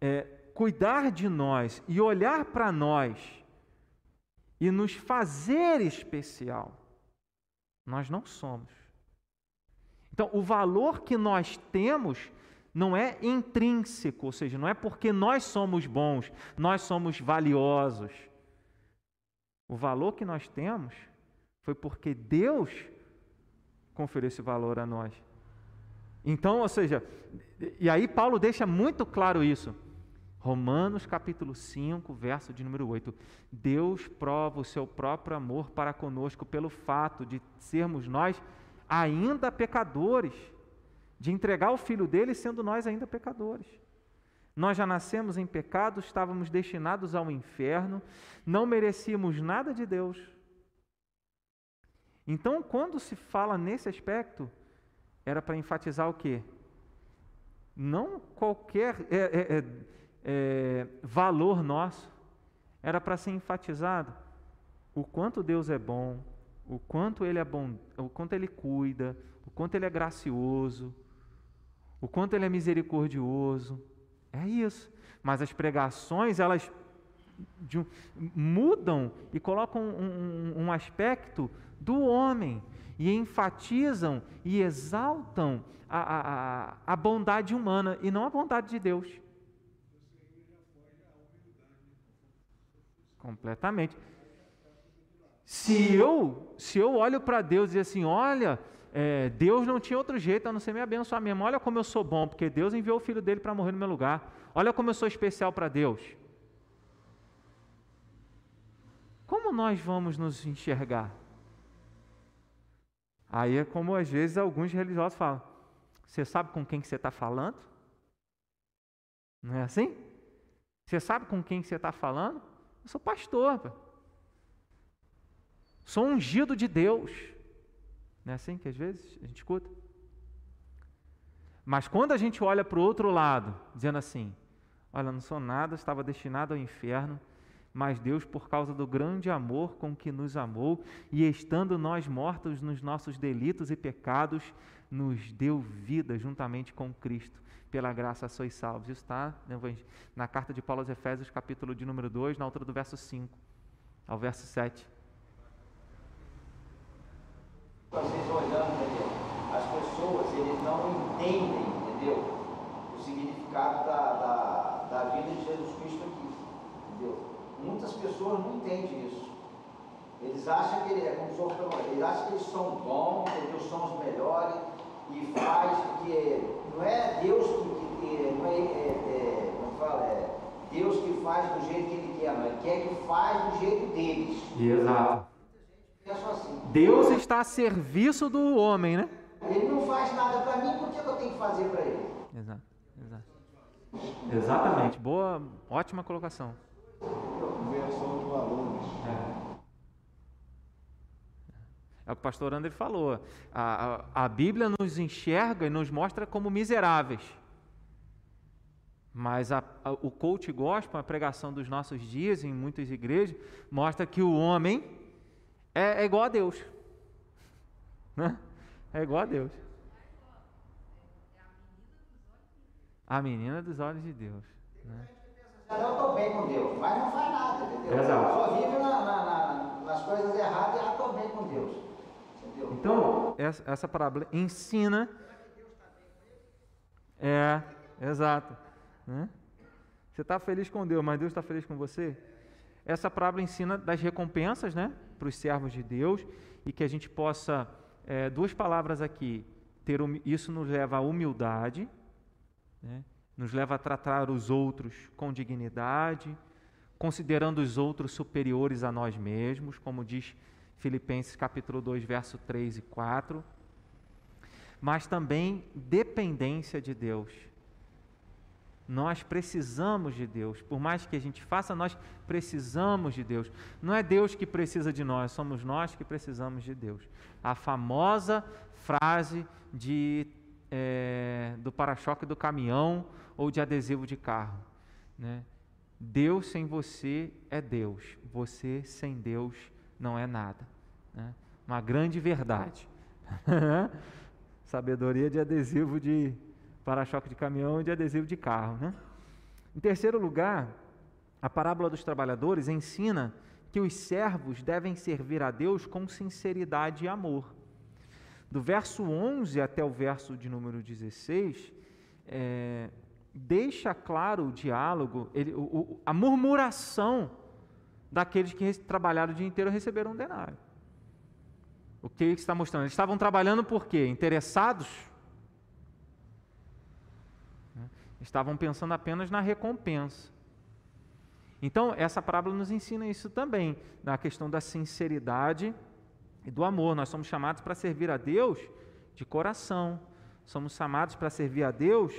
é, cuidar de nós e olhar para nós e nos fazer especial, nós não somos. Então, o valor que nós temos não é intrínseco, ou seja, não é porque nós somos bons, nós somos valiosos. O valor que nós temos foi porque Deus conferiu esse valor a nós. Então, ou seja, e aí Paulo deixa muito claro isso. Romanos capítulo 5, verso de número 8. Deus prova o seu próprio amor para conosco pelo fato de sermos nós ainda pecadores, de entregar o filho dele sendo nós ainda pecadores. Nós já nascemos em pecado, estávamos destinados ao inferno, não merecíamos nada de Deus. Então, quando se fala nesse aspecto, era para enfatizar o quê? Não qualquer. É, é, é, é, valor nosso, era para ser enfatizado o quanto Deus é bom, o quanto Ele é bom, o quanto Ele cuida, o quanto Ele é gracioso, o quanto Ele é misericordioso. É isso. Mas as pregações, elas mudam e colocam um, um, um aspecto do homem e enfatizam e exaltam a, a, a bondade humana e não a bondade de Deus. Completamente. Se eu, se eu olho para Deus e assim, olha, é, Deus não tinha outro jeito a não ser me abençoar mesmo. Olha como eu sou bom, porque Deus enviou o filho dele para morrer no meu lugar. Olha como eu sou especial para Deus. Como nós vamos nos enxergar? Aí é como às vezes alguns religiosos falam: Você sabe com quem que você está falando? Não é assim? Você sabe com quem que você está falando? Eu sou pastor. Sou ungido de Deus. Não é assim que às vezes a gente escuta? Mas quando a gente olha para o outro lado, dizendo assim: Olha, não sou nada, estava destinado ao inferno, mas Deus, por causa do grande amor com que nos amou, e estando nós mortos nos nossos delitos e pecados, nos deu vida juntamente com Cristo. Pela graça sois salvos. Isso está na carta de Paulo aos Efésios, capítulo de número 2, na altura do verso 5 ao verso 7. Vocês olhando, as pessoas eles não entendem, entendeu? O significado da, da, da vida de Jesus Cristo aqui, entendeu? Muitas pessoas não entendem isso. Eles acham que ele é como sou eles acham que eles são bons, entendeu? São os melhores e faz que não é Deus que, que não é, é, é como fala, é Deus que faz do jeito que ele quer, não. Ele quer que faz do jeito deles. Exato. Assim. Deus está a serviço do homem, né? Ele não faz nada para mim, por que eu tenho que fazer para ele? Exato, exato. Exatamente. Boa, ótima colocação. Inversão de valores. É. É o que o pastor André falou. A, a, a Bíblia nos enxerga e nos mostra como miseráveis. Mas a, a, o coach gospel, a pregação dos nossos dias em muitas igrejas, mostra que o homem é, é igual a Deus. Né? É igual a Deus. A menina dos olhos de Deus. Né? Eu estou bem com Deus, mas não faz nada, entendeu? Exato. Só vive na, na, na, nas coisas erradas e já estou bem com Deus. Entendeu? Então, essa, essa parábola ensina. É, exato. Né? Você está feliz com Deus, mas Deus está feliz com você? Essa parábola ensina das recompensas né, para os servos de Deus e que a gente possa, é, duas palavras aqui, ter isso nos leva à humildade, né, nos leva a tratar os outros com dignidade, considerando os outros superiores a nós mesmos, como diz Filipenses capítulo 2, verso 3 e 4, mas também dependência de Deus. Nós precisamos de Deus. Por mais que a gente faça, nós precisamos de Deus. Não é Deus que precisa de nós, somos nós que precisamos de Deus. A famosa frase de, é, do para-choque do caminhão ou de adesivo de carro. Né? Deus sem você é Deus, você sem Deus não é nada. Né? Uma grande verdade. Sabedoria de adesivo de para-choque de caminhão e de adesivo de carro. Né? Em terceiro lugar, a parábola dos trabalhadores ensina que os servos devem servir a Deus com sinceridade e amor. Do verso 11 até o verso de número 16, é, deixa claro o diálogo, ele, o, o, a murmuração daqueles que trabalharam o dia inteiro receberam um denário. O que está mostrando? Eles estavam trabalhando por quê? Interessados Estavam pensando apenas na recompensa. Então, essa parábola nos ensina isso também, na questão da sinceridade e do amor. Nós somos chamados para servir a Deus de coração, somos chamados para servir a Deus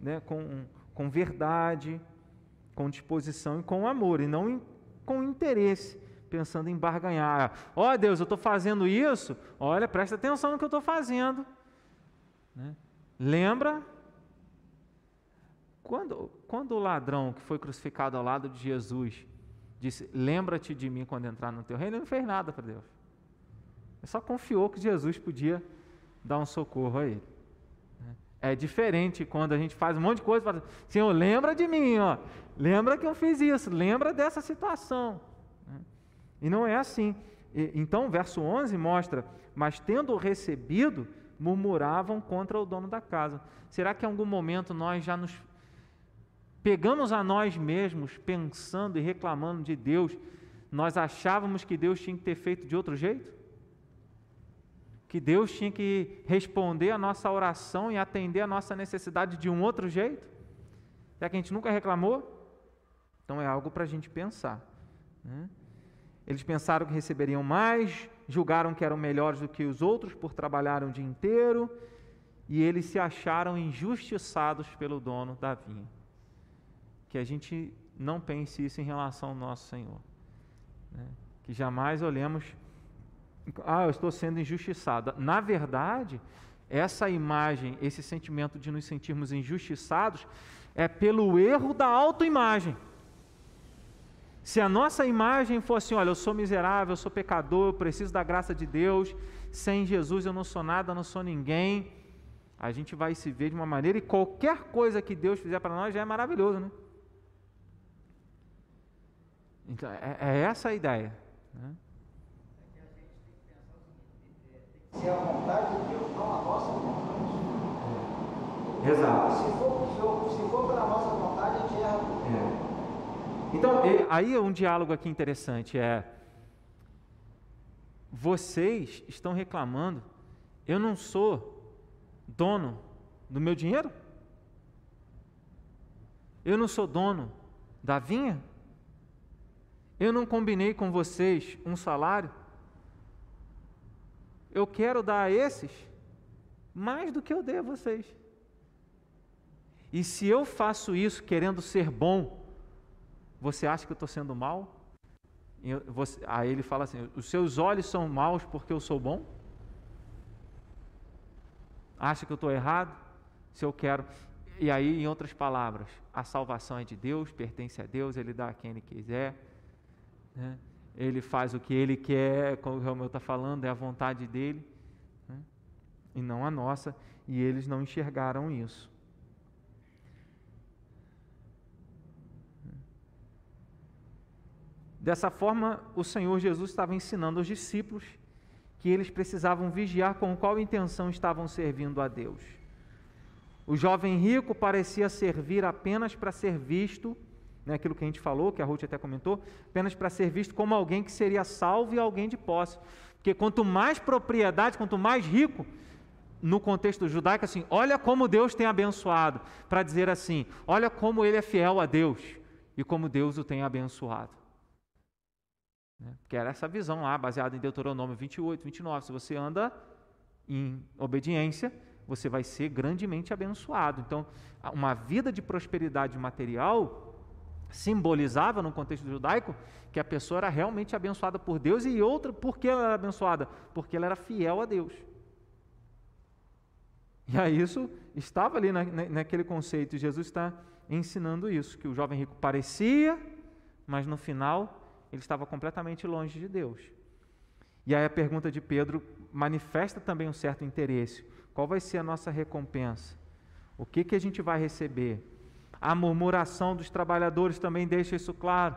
né, com, com verdade, com disposição e com amor, e não em, com interesse, pensando em barganhar. Ó oh, Deus, eu estou fazendo isso, olha, presta atenção no que eu estou fazendo. Né? Lembra quando, quando o ladrão que foi crucificado ao lado de Jesus disse: Lembra-te de mim quando entrar no teu reino, ele não fez nada para Deus. Só confiou que Jesus podia dar um socorro a ele. É diferente quando a gente faz um monte de coisa para Senhor, lembra de mim, ó. lembra que eu fiz isso, lembra dessa situação. E não é assim. Então, o verso 11 mostra: Mas tendo recebido, murmuravam contra o dono da casa. Será que em algum momento nós já nos pegamos a nós mesmos pensando e reclamando de Deus, nós achávamos que Deus tinha que ter feito de outro jeito? Que Deus tinha que responder a nossa oração e atender a nossa necessidade de um outro jeito? Será que a gente nunca reclamou? Então é algo para a gente pensar. Né? Eles pensaram que receberiam mais, julgaram que eram melhores do que os outros por trabalharem o dia inteiro, e eles se acharam injustiçados pelo dono da vinha que a gente não pense isso em relação ao nosso Senhor. Né? Que jamais olhemos ah, eu estou sendo injustiçado. Na verdade, essa imagem, esse sentimento de nos sentirmos injustiçados, é pelo erro da autoimagem. Se a nossa imagem fosse, olha, eu sou miserável, eu sou pecador, eu preciso da graça de Deus, sem Jesus eu não sou nada, não sou ninguém, a gente vai se ver de uma maneira e qualquer coisa que Deus fizer para nós já é maravilhoso, né? Então, é, é essa a ideia. Né? Se é a vontade de Deus, não a nossa vontade. Exato. Se for, se for pela nossa vontade, a gente erra. É. Então, aí é um diálogo aqui interessante, é vocês estão reclamando, eu não sou dono do meu dinheiro? Eu não sou dono da vinha? Eu não combinei com vocês um salário? Eu quero dar a esses mais do que eu dei a vocês. E se eu faço isso querendo ser bom, você acha que eu estou sendo mal? Você, aí ele fala assim: os seus olhos são maus porque eu sou bom? Acha que eu estou errado? Se eu quero. E aí, em outras palavras, a salvação é de Deus, pertence a Deus, Ele dá a quem Ele quiser. Né? Ele faz o que Ele quer, como o Romeu está falando, é a vontade dEle, né? e não a nossa, e eles não enxergaram isso. Dessa forma, o Senhor Jesus estava ensinando aos discípulos que eles precisavam vigiar com qual intenção estavam servindo a Deus. O jovem rico parecia servir apenas para ser visto, né, aquilo que a gente falou, que a Ruth até comentou, apenas para ser visto como alguém que seria salvo e alguém de posse. Porque quanto mais propriedade, quanto mais rico, no contexto judaico, assim, olha como Deus tem abençoado, para dizer assim, olha como ele é fiel a Deus e como Deus o tem abençoado. Né? Que era essa visão lá, baseada em Deuteronômio 28, 29. Se você anda em obediência, você vai ser grandemente abençoado. Então, uma vida de prosperidade material simbolizava, no contexto judaico, que a pessoa era realmente abençoada por Deus e outra, por que ela era abençoada? Porque ela era fiel a Deus. E aí isso estava ali na, naquele conceito, Jesus está ensinando isso, que o jovem rico parecia, mas no final ele estava completamente longe de Deus. E aí a pergunta de Pedro manifesta também um certo interesse. Qual vai ser a nossa recompensa? O que, que a gente vai receber? A murmuração dos trabalhadores também deixa isso claro.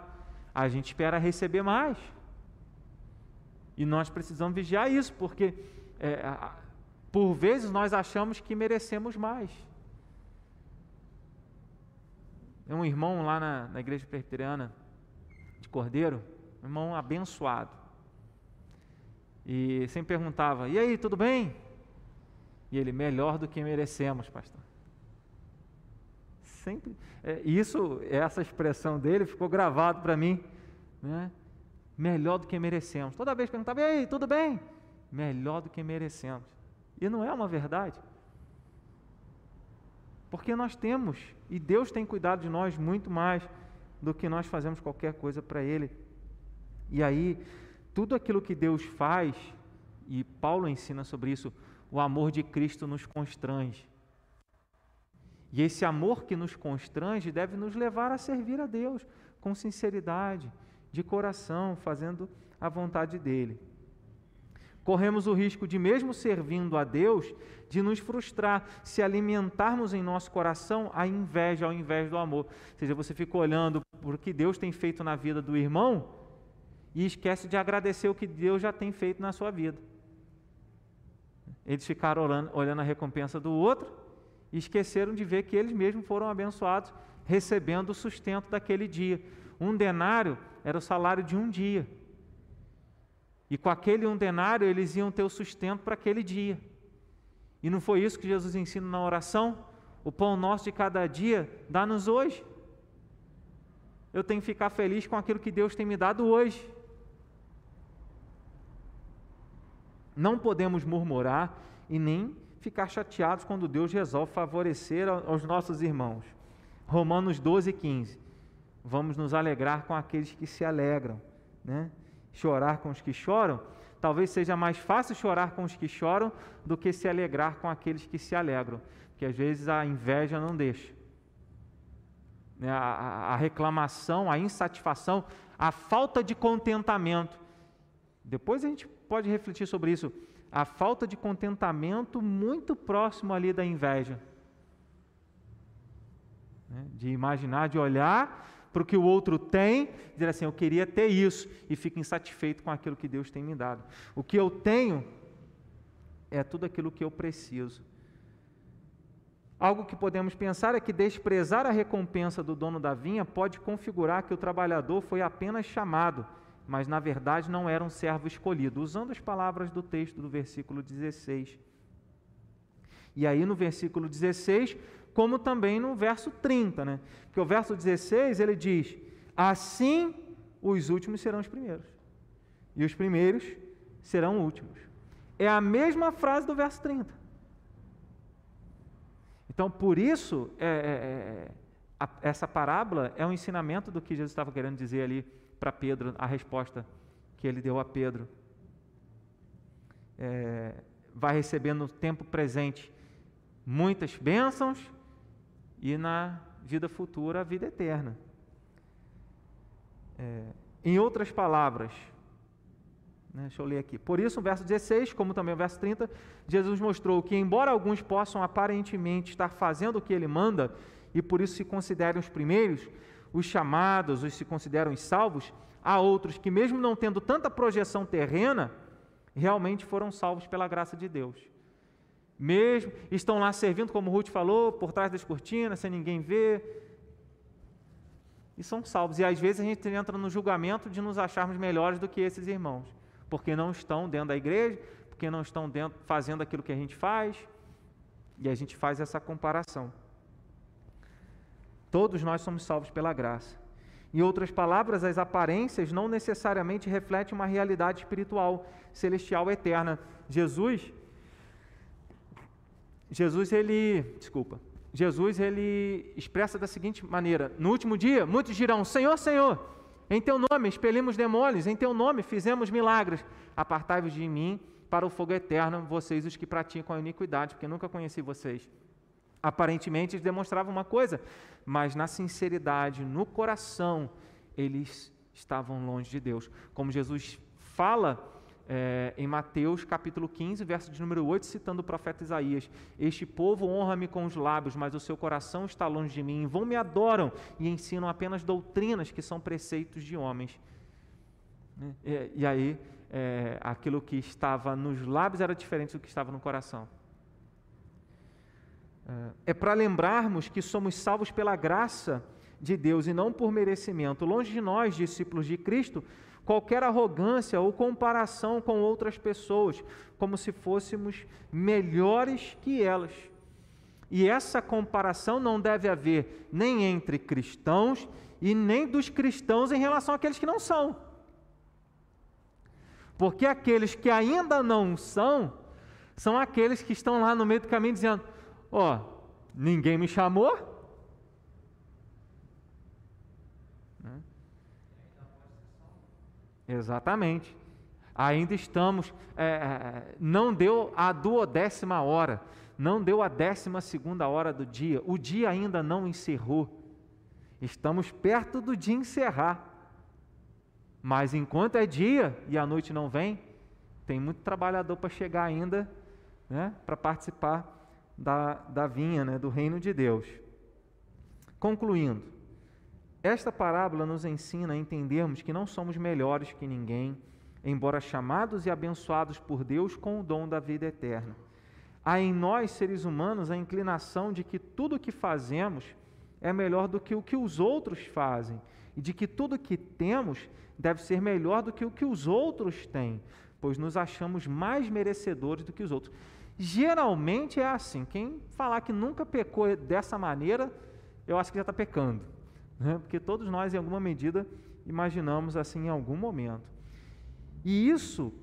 A gente espera receber mais. E nós precisamos vigiar isso, porque é, por vezes nós achamos que merecemos mais. Tem um irmão lá na, na igreja presbiteriana, de Cordeiro, um irmão abençoado. E sempre perguntava: E aí, tudo bem? E ele: Melhor do que merecemos, pastor. Sempre. É, isso, essa expressão dele ficou gravado para mim. Né? Melhor do que merecemos. Toda vez perguntava: E aí, tudo bem? Melhor do que merecemos. E não é uma verdade. Porque nós temos, e Deus tem cuidado de nós muito mais do que nós fazemos qualquer coisa para Ele. E aí, tudo aquilo que Deus faz, e Paulo ensina sobre isso, o amor de Cristo nos constrange. E esse amor que nos constrange deve nos levar a servir a Deus com sinceridade, de coração, fazendo a vontade dEle. Corremos o risco de, mesmo servindo a Deus, de nos frustrar se alimentarmos em nosso coração a inveja ao invés do amor. Ou seja, você fica olhando por que Deus tem feito na vida do irmão e esquece de agradecer o que Deus já tem feito na sua vida. Eles ficaram olhando, olhando a recompensa do outro e esqueceram de ver que eles mesmos foram abençoados, recebendo o sustento daquele dia. Um denário era o salário de um dia. E com aquele um denário eles iam ter o sustento para aquele dia. E não foi isso que Jesus ensina na oração? O pão nosso de cada dia dá-nos hoje. Eu tenho que ficar feliz com aquilo que Deus tem me dado hoje. Não podemos murmurar e nem ficar chateados quando Deus resolve favorecer aos nossos irmãos. Romanos 12, 15. Vamos nos alegrar com aqueles que se alegram, né? chorar com os que choram, talvez seja mais fácil chorar com os que choram do que se alegrar com aqueles que se alegram, porque às vezes a inveja não deixa. Né, a, a reclamação, a insatisfação, a falta de contentamento. Depois a gente pode refletir sobre isso. A falta de contentamento muito próximo ali da inveja. Né, de imaginar, de olhar para o que o outro tem, dizer assim: eu queria ter isso, e fico insatisfeito com aquilo que Deus tem me dado. O que eu tenho é tudo aquilo que eu preciso. Algo que podemos pensar é que desprezar a recompensa do dono da vinha pode configurar que o trabalhador foi apenas chamado, mas na verdade não era um servo escolhido, usando as palavras do texto do versículo 16. E aí no versículo 16, como também no verso 30, né? Porque o verso 16 ele diz: Assim os últimos serão os primeiros, e os primeiros serão últimos. É a mesma frase do verso 30. Então, por isso, é, é, é, a, essa parábola é um ensinamento do que Jesus estava querendo dizer ali para Pedro, a resposta que ele deu a Pedro. É, vai receber no tempo presente muitas bênçãos e na vida futura a vida eterna. É, em outras palavras, né? Deixa eu ler aqui. Por isso, o verso 16, como também o verso 30, Jesus mostrou que, embora alguns possam aparentemente estar fazendo o que ele manda, e por isso se considerem os primeiros, os chamados, os se consideram os salvos, há outros que, mesmo não tendo tanta projeção terrena, realmente foram salvos pela graça de Deus. Mesmo estão lá servindo, como Ruth falou, por trás das cortinas, sem ninguém ver, e são salvos. E às vezes a gente entra no julgamento de nos acharmos melhores do que esses irmãos porque não estão dentro da igreja, porque não estão dentro, fazendo aquilo que a gente faz, e a gente faz essa comparação. Todos nós somos salvos pela graça. Em outras palavras, as aparências não necessariamente refletem uma realidade espiritual, celestial, eterna. Jesus, Jesus ele, desculpa, Jesus ele expressa da seguinte maneira: no último dia, muitos dirão: Senhor, Senhor, em teu nome expelimos demônios, em teu nome fizemos milagres. Apartai-vos de mim para o fogo eterno, vocês os que praticam a iniquidade, porque nunca conheci vocês. Aparentemente eles demonstravam uma coisa, mas na sinceridade, no coração, eles estavam longe de Deus. Como Jesus fala é, em Mateus capítulo 15, verso de número 8, citando o profeta Isaías: Este povo honra-me com os lábios, mas o seu coração está longe de mim. Vão me adoram e ensinam apenas doutrinas que são preceitos de homens. Né? E, e aí, é, aquilo que estava nos lábios era diferente do que estava no coração. É, para lembrarmos que somos salvos pela graça de Deus e não por merecimento. Longe de nós, discípulos de Cristo, qualquer arrogância ou comparação com outras pessoas, como se fôssemos melhores que elas. E essa comparação não deve haver nem entre cristãos e nem dos cristãos em relação àqueles que não são. Porque aqueles que ainda não são, são aqueles que estão lá no meio do caminho dizendo: Ó, ninguém me chamou, Exatamente. Ainda estamos, é, é, não deu a duodécima hora, não deu a décima segunda hora do dia, o dia ainda não encerrou. Estamos perto do dia encerrar. Mas enquanto é dia e a noite não vem, tem muito trabalhador para chegar ainda, né, para participar da, da vinha, né, do reino de Deus. Concluindo, esta parábola nos ensina a entendermos que não somos melhores que ninguém, embora chamados e abençoados por Deus com o dom da vida eterna. Há em nós, seres humanos, a inclinação de que tudo o que fazemos é melhor do que o que os outros fazem, e de que tudo o que temos deve ser melhor do que o que os outros têm, pois nos achamos mais merecedores do que os outros. Geralmente é assim. Quem falar que nunca pecou dessa maneira, eu acho que já está pecando né? porque todos nós, em alguma medida, imaginamos assim em algum momento. E isso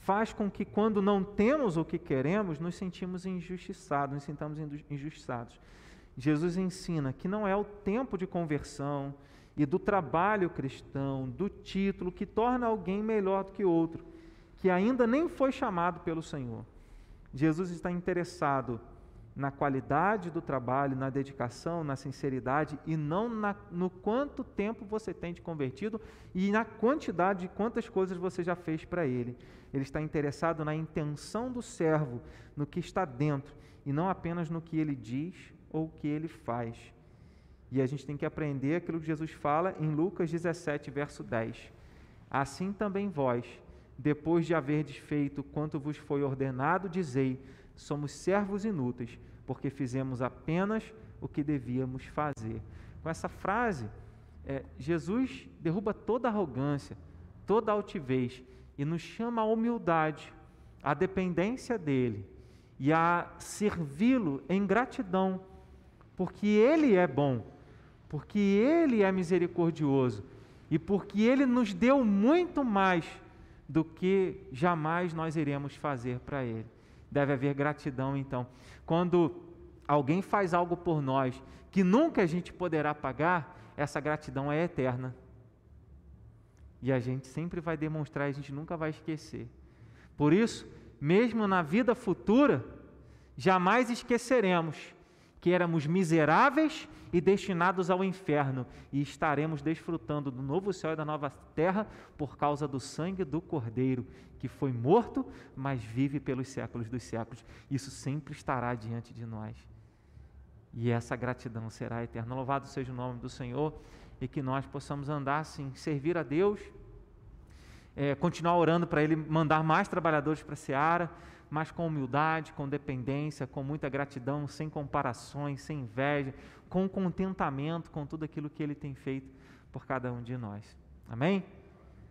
faz com que, quando não temos o que queremos, nos sentimos injustiçados, nos sintamos injustiçados. Jesus ensina que não é o tempo de conversão e do trabalho cristão, do título, que torna alguém melhor do que outro, que ainda nem foi chamado pelo Senhor. Jesus está interessado na qualidade do trabalho, na dedicação, na sinceridade e não na, no quanto tempo você tem de convertido e na quantidade de quantas coisas você já fez para Ele. Ele está interessado na intenção do servo, no que está dentro e não apenas no que ele diz ou o que ele faz. E a gente tem que aprender aquilo que Jesus fala em Lucas 17, verso 10. Assim também vós, depois de haverdes feito quanto vos foi ordenado, dizei: somos servos inúteis, porque fizemos apenas o que devíamos fazer. Com essa frase, é, Jesus derruba toda arrogância, toda altivez e nos chama à humildade, à dependência dele e a servi-lo em gratidão, porque ele é bom porque Ele é misericordioso e porque Ele nos deu muito mais do que jamais nós iremos fazer para Ele. Deve haver gratidão, então. Quando alguém faz algo por nós que nunca a gente poderá pagar, essa gratidão é eterna. E a gente sempre vai demonstrar, a gente nunca vai esquecer. Por isso, mesmo na vida futura, jamais esqueceremos que éramos miseráveis e destinados ao inferno, e estaremos desfrutando do novo céu e da nova terra por causa do sangue do Cordeiro, que foi morto, mas vive pelos séculos dos séculos. Isso sempre estará diante de nós. E essa gratidão será eterna. Louvado seja o nome do Senhor e que nós possamos andar assim, servir a Deus, é, continuar orando para Ele mandar mais trabalhadores para a seara mas com humildade, com dependência, com muita gratidão, sem comparações, sem inveja, com contentamento com tudo aquilo que Ele tem feito por cada um de nós. Amém?